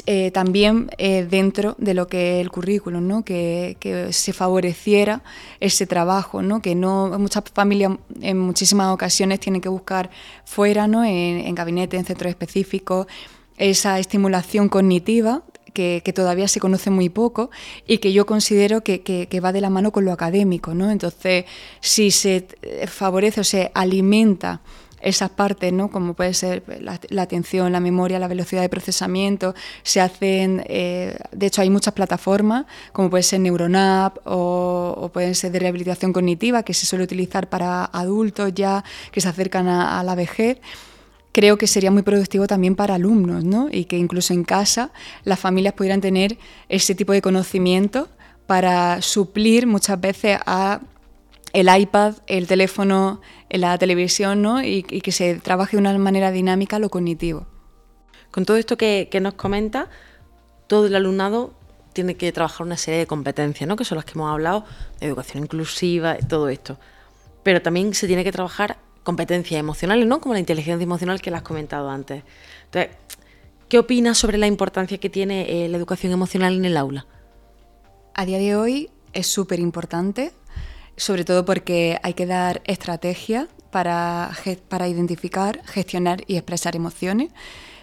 eh, también eh, dentro de lo que es el currículum, ¿no? que, se favoreciera ese trabajo, ¿no? que no muchas familias en muchísimas ocasiones tienen que buscar fuera, ¿no? en, en gabinetes, en centros específicos, esa estimulación cognitiva que, todavía se conoce muy poco y que yo considero que, que, va de la mano con lo académico. ¿no? Entonces, si se favorece o se alimenta esas partes, ¿no? como puede ser la, atención, la memoria, la velocidad de procesamiento, se hacen, eh, de hecho hay muchas plataformas, como puede ser Neuronap o, pueden ser de rehabilitación cognitiva, que se suele utilizar para adultos ya que se acercan a, la vejez creo que sería muy productivo también para alumnos, ¿no? Y que incluso en casa las familias pudieran tener ese tipo de conocimiento para suplir muchas veces a el iPad, el teléfono, la televisión, ¿no? y, que se trabaje de una manera dinámica lo cognitivo. Con todo esto que, nos comenta, todo el alumnado tiene que trabajar una serie de competencias, ¿no? que son las que hemos hablado, educación inclusiva, todo esto. Pero también se tiene que trabajar competencias emocionales, ¿no? como la inteligencia emocional que las has comentado antes. Entonces, ¿qué opinas sobre la importancia que tiene eh, la educación emocional en el aula? A día de hoy es súper importante sobre todo porque hay que dar estrategia para, para identificar, gestionar y expresar emociones.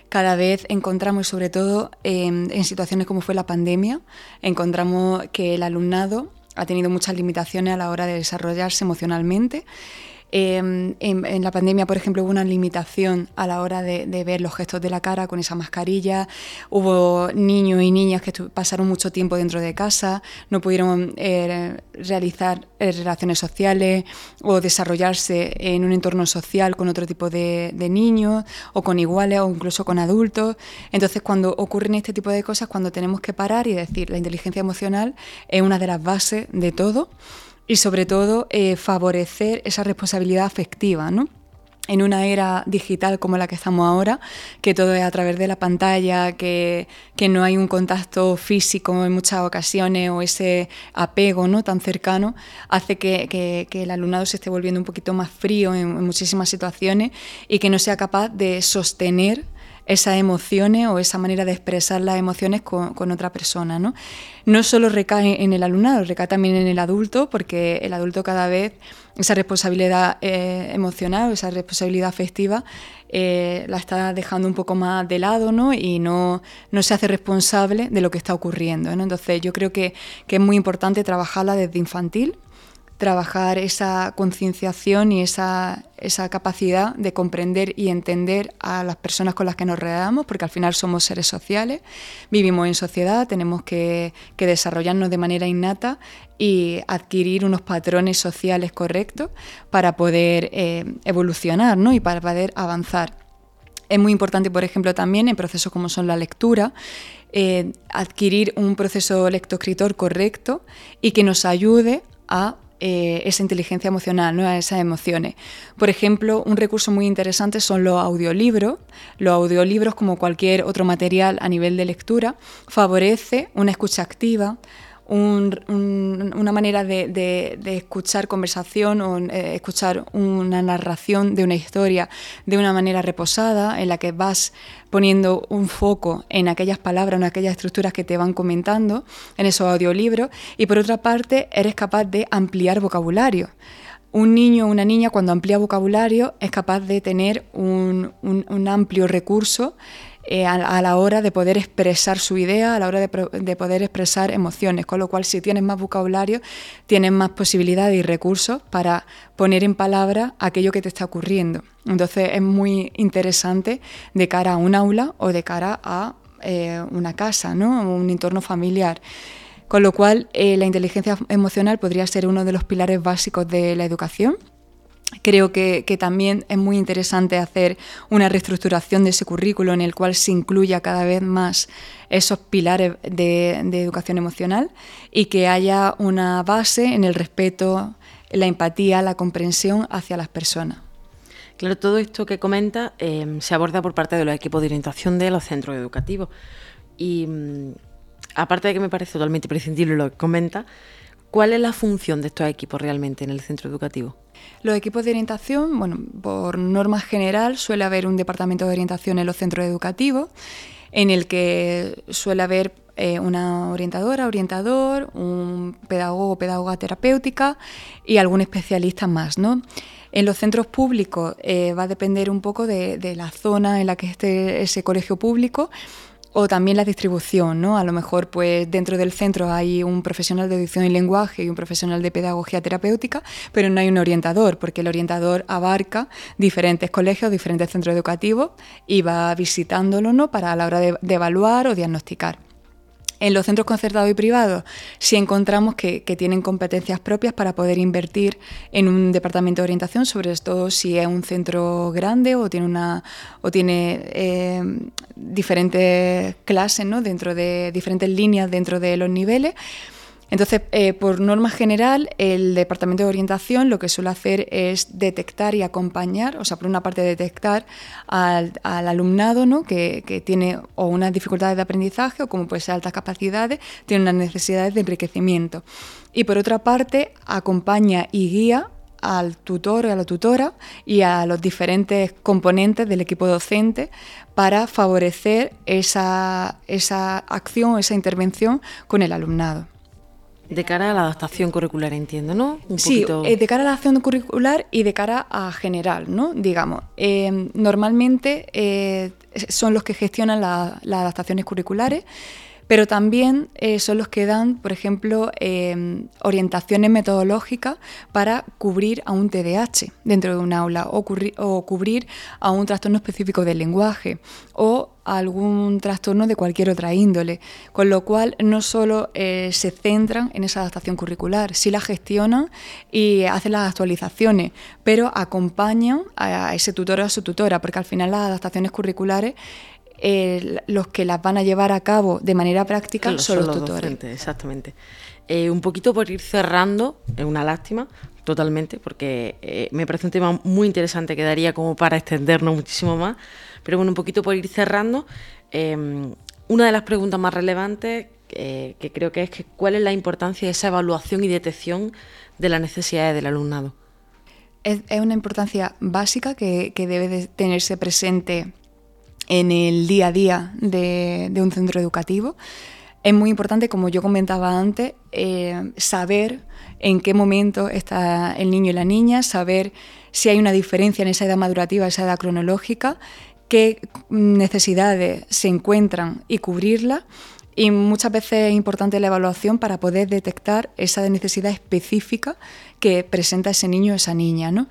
Cada vez encontramos, sobre todo en, situaciones como fue la pandemia, encontramos que el alumnado ha tenido muchas limitaciones a la hora de desarrollarse emocionalmente. Em, en, la pandemia, por ejemplo, hubo una limitación a la hora de, ver los gestos de la cara con esa mascarilla. Hubo niños y niñas que pasaron mucho tiempo dentro de casa, no pudieron eh, realizar eh, relaciones sociales o desarrollarse en un entorno social con otro tipo de, de niños o con iguales o incluso con adultos. Entonces, cuando ocurren este tipo de cosas, cuando tenemos que parar y decir, la inteligencia emocional es una de las bases de todo y sobre todo eh, favorecer esa responsabilidad afectiva, ¿no? en una era digital como la que estamos ahora, que todo es a través de la pantalla, que, no hay un contacto físico en muchas ocasiones o ese apego ¿no? tan cercano, hace que, el alumnado se esté volviendo un poquito más frío en, muchísimas situaciones y que no sea capaz de sostener esas emociones o esa manera de expresar las emociones con, otra persona. ¿no? no solo recae en el alumnado, recae también en el adulto, porque el adulto cada vez esa responsabilidad eh, emocional, esa responsabilidad afectiva, eh, la está dejando un poco más de lado ¿no? y no, no se hace responsable de lo que está ocurriendo. Entonces yo creo que, que es muy importante trabajarla desde infantil trabajar esa concienciación y esa, esa, capacidad de comprender y entender a las personas con las que nos rodeamos, porque al final somos seres sociales, vivimos en sociedad, tenemos que, desarrollarnos de manera innata y adquirir unos patrones sociales correctos para poder eh, evolucionar ¿no? y para poder avanzar. Es muy importante, por ejemplo, también en procesos como son la lectura, eh, adquirir un proceso lectoescritor correcto y que nos ayude a eh, esa inteligencia emocional, ¿no? a esas emociones. Por ejemplo, un recurso muy interesante son los audiolibros. Los audiolibros, como cualquier otro material a nivel de lectura, favorece una escucha activa, una manera de, escuchar conversación o eh, escuchar una narración de una historia de una manera reposada, en la que vas poniendo un foco en aquellas palabras, en aquellas estructuras que te van comentando en esos audiolibros, y por otra parte eres capaz de ampliar vocabulario. Un niño o una niña cuando amplía vocabulario es capaz de tener un, un amplio recurso eh, a, la hora de poder expresar su idea, a la hora de, poder expresar emociones, con lo cual si tienes más vocabulario, tienes más posibilidades y recursos para poner en palabra aquello que te está ocurriendo. Entonces es muy interesante de cara a un aula o de cara a eh, una casa, ¿no? un entorno familiar. Con lo cual, eh, la inteligencia emocional podría ser uno de los pilares básicos de la educación Creo que, también es muy interesante hacer una reestructuración de ese currículo en el cual se incluya cada vez más esos pilares de, educación emocional y que haya una base en el respeto, la empatía, la comprensión hacia las personas. Claro, todo esto que comenta eh, se aborda por parte de los equipos de orientación de los centros educativos. Y mm, aparte de que me parece totalmente imprescindible lo que comenta, ¿cuál es la función de estos equipos realmente en el centro educativo? Los equipos de orientación, bueno, por norma general suele haber un departamento de orientación en los centros educativos en el que suele haber eh, una orientadora, orientador, un pedagogo pedagoga terapéutica y algún especialista más, ¿no? En los centros públicos eh, va a depender un poco de, de, la zona en la que esté ese colegio público o también la distribución, ¿no? A lo mejor pues dentro del centro hay un profesional de audición y lenguaje y un profesional de pedagogía terapéutica, pero no hay un orientador, porque el orientador abarca diferentes colegios, diferentes centros educativos y va visitándolo, ¿no? Para a la hora de evaluar o diagnosticar. En los centros concertados y privados sí encontramos que, tienen competencias propias para poder invertir en un departamento de orientación, sobre todo si es un centro grande o tiene, una, o tiene eh, diferentes clases ¿no? dentro de diferentes líneas dentro de los niveles. Entonces, eh, por norma general, el Departamento de Orientación lo que suele hacer es detectar y acompañar, o sea, por una parte detectar al, alumnado ¿no? que, tiene o unas dificultades de aprendizaje o como puede ser altas capacidades, tiene unas necesidades de enriquecimiento. Y por otra parte, acompaña y guía al tutor y a la tutora y a los diferentes componentes del equipo docente para favorecer esa, esa acción, esa intervención con el alumnado. De cara a la adaptación curricular, entiendo, ¿no? sí, eh, de cara a la adaptación curricular y de cara a general, ¿no? Digamos, eh, normalmente eh, son los que gestionan las adaptaciones curriculares, pero también eh, son los que dan, por ejemplo, em, orientaciones metodológicas para cubrir a un TDAH dentro de un aula o, cubrir a un trastorno específico del lenguaje o algún trastorno de cualquier otra índole, con lo cual no solo eh, se centran en esa adaptación curricular, sí la gestionan y hacen las actualizaciones, pero acompañan a ese tutor o a su tutora, porque al final las adaptaciones curriculares eh, los que las van a llevar a cabo de manera práctica son, los, tutores. exactamente. Eh, un poquito por ir cerrando, es una lástima, totalmente, porque me parece un tema muy interesante que daría como para extendernos muchísimo más. Pero bueno, un poquito por ir cerrando, em, una de las preguntas más relevantes eh, que creo que es que cuál es la importancia de esa evaluación y detección de las necesidades del alumnado. Es, una importancia básica que, debe de tenerse presente en el día a día de, un centro educativo. Es muy importante, como yo comentaba antes, eh, saber en qué momento está el niño y la niña, saber si hay una diferencia en esa edad madurativa, esa edad cronológica, qué necesidades se encuentran y cubrirlas. Y muchas veces es importante la evaluación para poder detectar esa necesidad específica que presenta ese niño o esa niña. ¿no?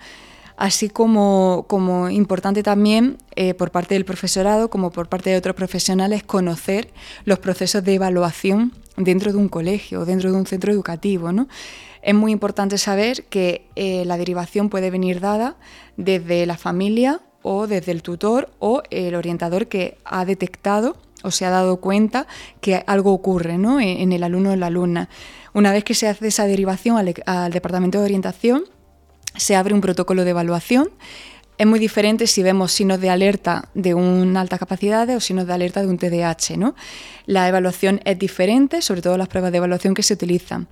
Así como, como importante también eh, por parte del profesorado, como por parte de otros profesionales, conocer los procesos de evaluación dentro de un colegio o dentro de un centro educativo. ¿no? Es muy importante saber que eh, la derivación puede venir dada desde la familia o desde el tutor o el orientador que ha detectado o se ha dado cuenta que algo ocurre ¿no? en, el alumno o la alumna. Una vez que se hace esa derivación al departamento de orientación, se abre un protocolo de evaluación es muy diferente si vemos signos de alerta de una alta capacidad o signos de alerta de un TDAH. ¿no? La evaluación es diferente, sobre todo las pruebas de evaluación que se utilizan.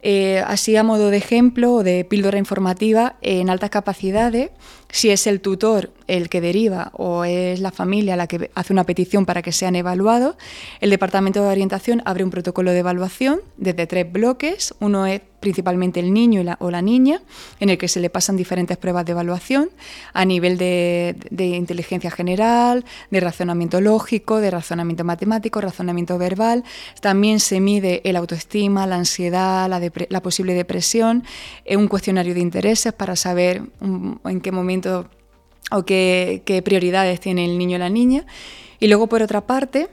Eh, así a modo de ejemplo o de píldora informativa, en altas capacidades, si es el tutor el que deriva o es la familia la que hace una petición para que sean evaluados, el Departamento de Orientación abre un protocolo de evaluación desde tres bloques. Uno es principalmente el niño o la niña, en el que se le pasan diferentes pruebas de evaluación a nivel de, inteligencia general, de razonamiento lógico, de razonamiento matemático, razonamiento verbal. También se mide el autoestima, la ansiedad, la, posible depresión, un cuestionario de intereses para saber mm, en qué momento o qué, prioridades tiene el niño o la niña. Y luego, por otra parte,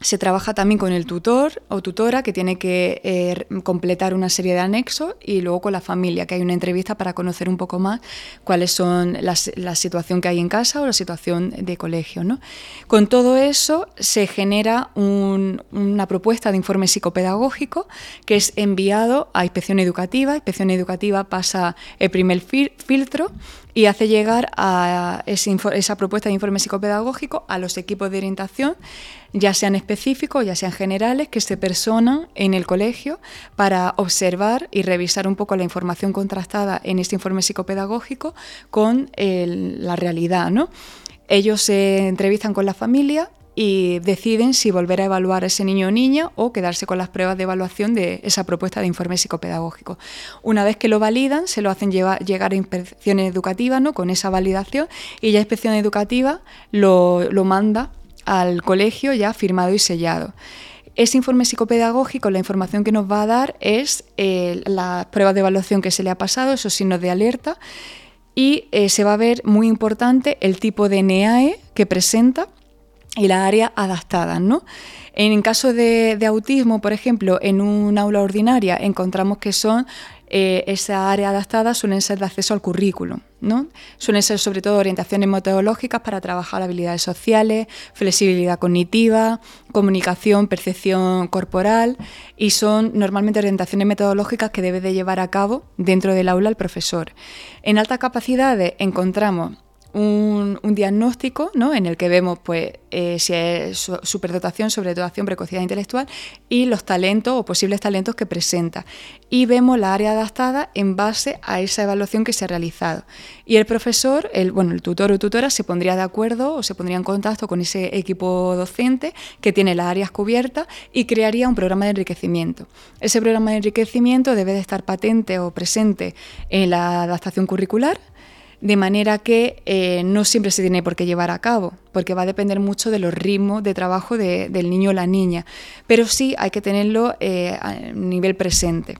se trabaja también con el tutor o tutora que tiene que eh, completar una serie de anexos y luego con la familia, que hay una entrevista para conocer un poco más cuáles son la situación que hay en casa o la situación de colegio. ¿no? Con todo eso se genera una propuesta de informe psicopedagógico que es enviado a inspección educativa. Inspección educativa pasa el primer filtro y hace llegar a esa propuesta de informe psicopedagógico a los equipos de orientación, ya sean específicos, ya sean generales, que se personan en el colegio para observar y revisar un poco la información contrastada en este informe psicopedagógico con la realidad. ¿no? Ellos se entrevistan con la familia y deciden si volver a evaluar a ese niño o niña o quedarse con las pruebas de evaluación de esa propuesta de informe psicopedagógico. Una vez que lo validan, se lo hacen llegar a inspección educativa ¿no? con esa validación y ya inspección educativa lo, manda al colegio ya firmado y sellado. Ese informe psicopedagógico, la información que nos va a dar es eh, las pruebas de evaluación que se le ha pasado, esos signos de alerta, y eh, se va a ver muy importante el tipo de NEAE que presenta y las áreas adaptadas, ¿no? En caso de, autismo, por ejemplo, en un aula ordinaria encontramos que son eh, esas áreas adaptadas suelen ser de acceso al currículum, ¿no? Suelen ser sobre todo orientaciones metodológicas para trabajar habilidades sociales, flexibilidad cognitiva, comunicación, percepción corporal y son normalmente orientaciones metodológicas que debe de llevar a cabo dentro del aula el profesor. En altas capacidades encontramos un, diagnóstico ¿no? en el que vemos pues, eh, si es superdotación, sobredotación, precocidad intelectual y los talentos o posibles talentos que presenta. Y vemos la área adaptada en base a esa evaluación que se ha realizado. Y el profesor, el, bueno, el tutor o tutora se pondría de acuerdo o se pondría en contacto con ese equipo docente que tiene las áreas cubiertas y crearía un programa de enriquecimiento. Ese programa de enriquecimiento debe de estar patente o presente en la adaptación curricular de manera que eh, no siempre se tiene por qué llevar a cabo, porque va a depender mucho de los ritmos de trabajo del niño o la niña, pero sí hay que tenerlo eh, a nivel presente.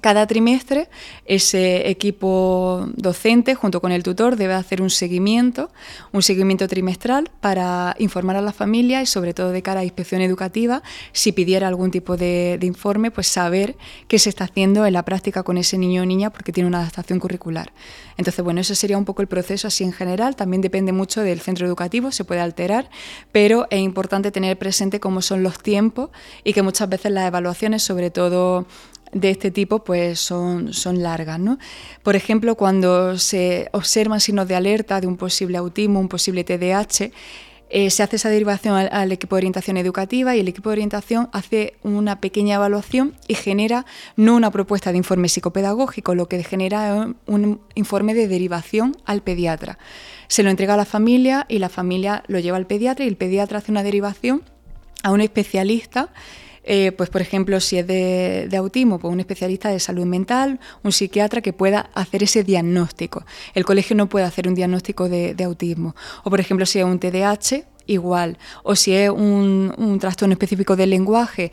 Cada trimestre ese equipo docente junto con el tutor debe hacer un seguimiento, un seguimiento trimestral para informar a la familia y sobre todo de cara a inspección educativa, si pidiera algún tipo de, informe, pues saber qué se está haciendo en la práctica con ese niño o niña porque tiene una adaptación curricular. Entonces, bueno, eso sería un poco el proceso así en general, también depende mucho del centro educativo, se puede alterar, pero es importante tener presente cómo son los tiempos y que muchas veces las evaluaciones, sobre todo de este tipo pues son, son largas. ¿no? Por ejemplo, cuando se observan signos de alerta de un posible autismo, un posible TDAH, eh, se hace esa derivación al, equipo de orientación educativa y el equipo de orientación hace una pequeña evaluación y genera no una propuesta de informe psicopedagógico, lo que genera es un informe de derivación al pediatra. Se lo entrega a la familia y la familia lo lleva al pediatra y el pediatra hace una derivación a un especialista eh, pues por ejemplo, si es de, autismo, pues un especialista de salud mental, un psiquiatra que pueda hacer ese diagnóstico. El colegio no puede hacer un diagnóstico de, autismo. O por ejemplo, si es un TDAH, igual. O si es un, trastorno específico del lenguaje,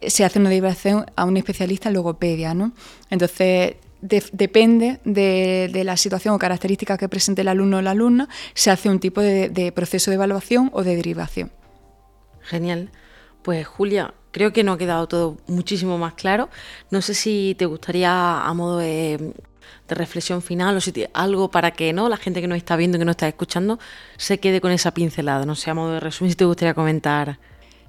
se hace una derivación a un especialista en logopedia. ¿no? Entonces, depende de, la situación o características que presente el alumno o la alumna, se hace un tipo de, de proceso de evaluación o de derivación. Genial. Pues Julia, creo que no ha quedado todo muchísimo más claro. No sé si te gustaría, a modo de, reflexión final, o si algo para que no la gente que nos está viendo, que nos está escuchando, se quede con esa pincelada. No sé, a modo de resumen, si te gustaría comentar.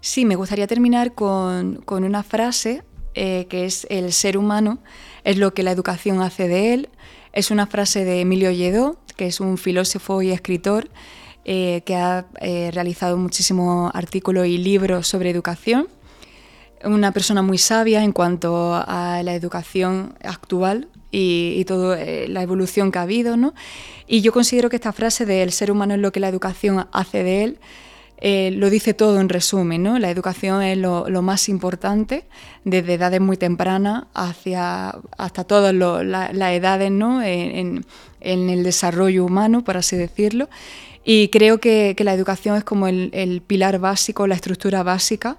Sí, me gustaría terminar con, una frase eh, que es el ser humano es lo que la educación hace de él. Es una frase de Emilio Lledó, que es un filósofo y escritor eh, que ha eh, realizado muchísimos artículos y libros sobre educación una persona muy sabia en cuanto a la educación actual y, toda eh, la evolución que ha habido. ¿no? Y yo considero que esta frase de el ser humano es lo que la educación hace de él, eh, lo dice todo en resumen. ¿no? La educación es lo, más importante desde edades muy tempranas hacia, hasta todas las edades ¿no? en, el desarrollo humano, por así decirlo. Y creo que, la educación es como el, el pilar básico, la estructura básica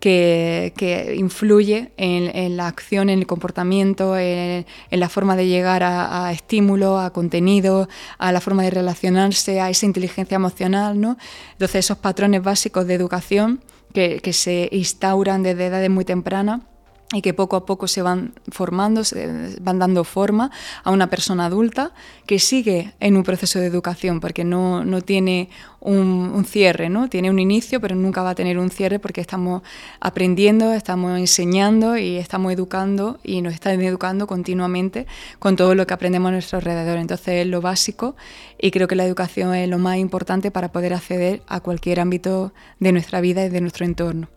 que, influye en, la acción, en el comportamiento, en, la forma de llegar a, estímulos, a contenido, a la forma de relacionarse, a esa inteligencia emocional. ¿no? Entonces, esos patrones básicos de educación que, que se instauran desde edades muy tempranas y que poco a poco se van formando, se van dando forma a una persona adulta que sigue en un proceso de educación, porque no, no tiene un, cierre, ¿no? tiene un inicio, pero nunca va a tener un cierre porque estamos aprendiendo, estamos enseñando y estamos educando y nos están educando continuamente con todo lo que aprendemos a nuestro alrededor. Entonces es lo básico y creo que la educación es lo más importante para poder acceder a cualquier ámbito de nuestra vida y de nuestro entorno.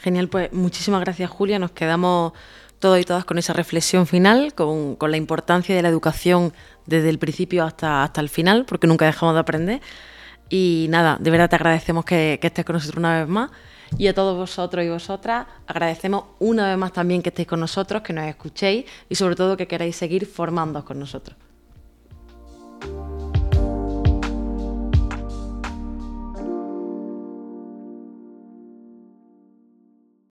Genial, pues muchísimas gracias Julia. Nos quedamos todos y todas con esa reflexión final, con, la importancia de la educación desde el principio hasta, hasta el final, porque nunca dejamos de aprender. Y nada, de verdad te agradecemos que, que estés con nosotros una vez más. Y a todos vosotros y vosotras agradecemos una vez más también que estéis con nosotros, que nos escuchéis y sobre todo que queráis seguir formándoos con nosotros.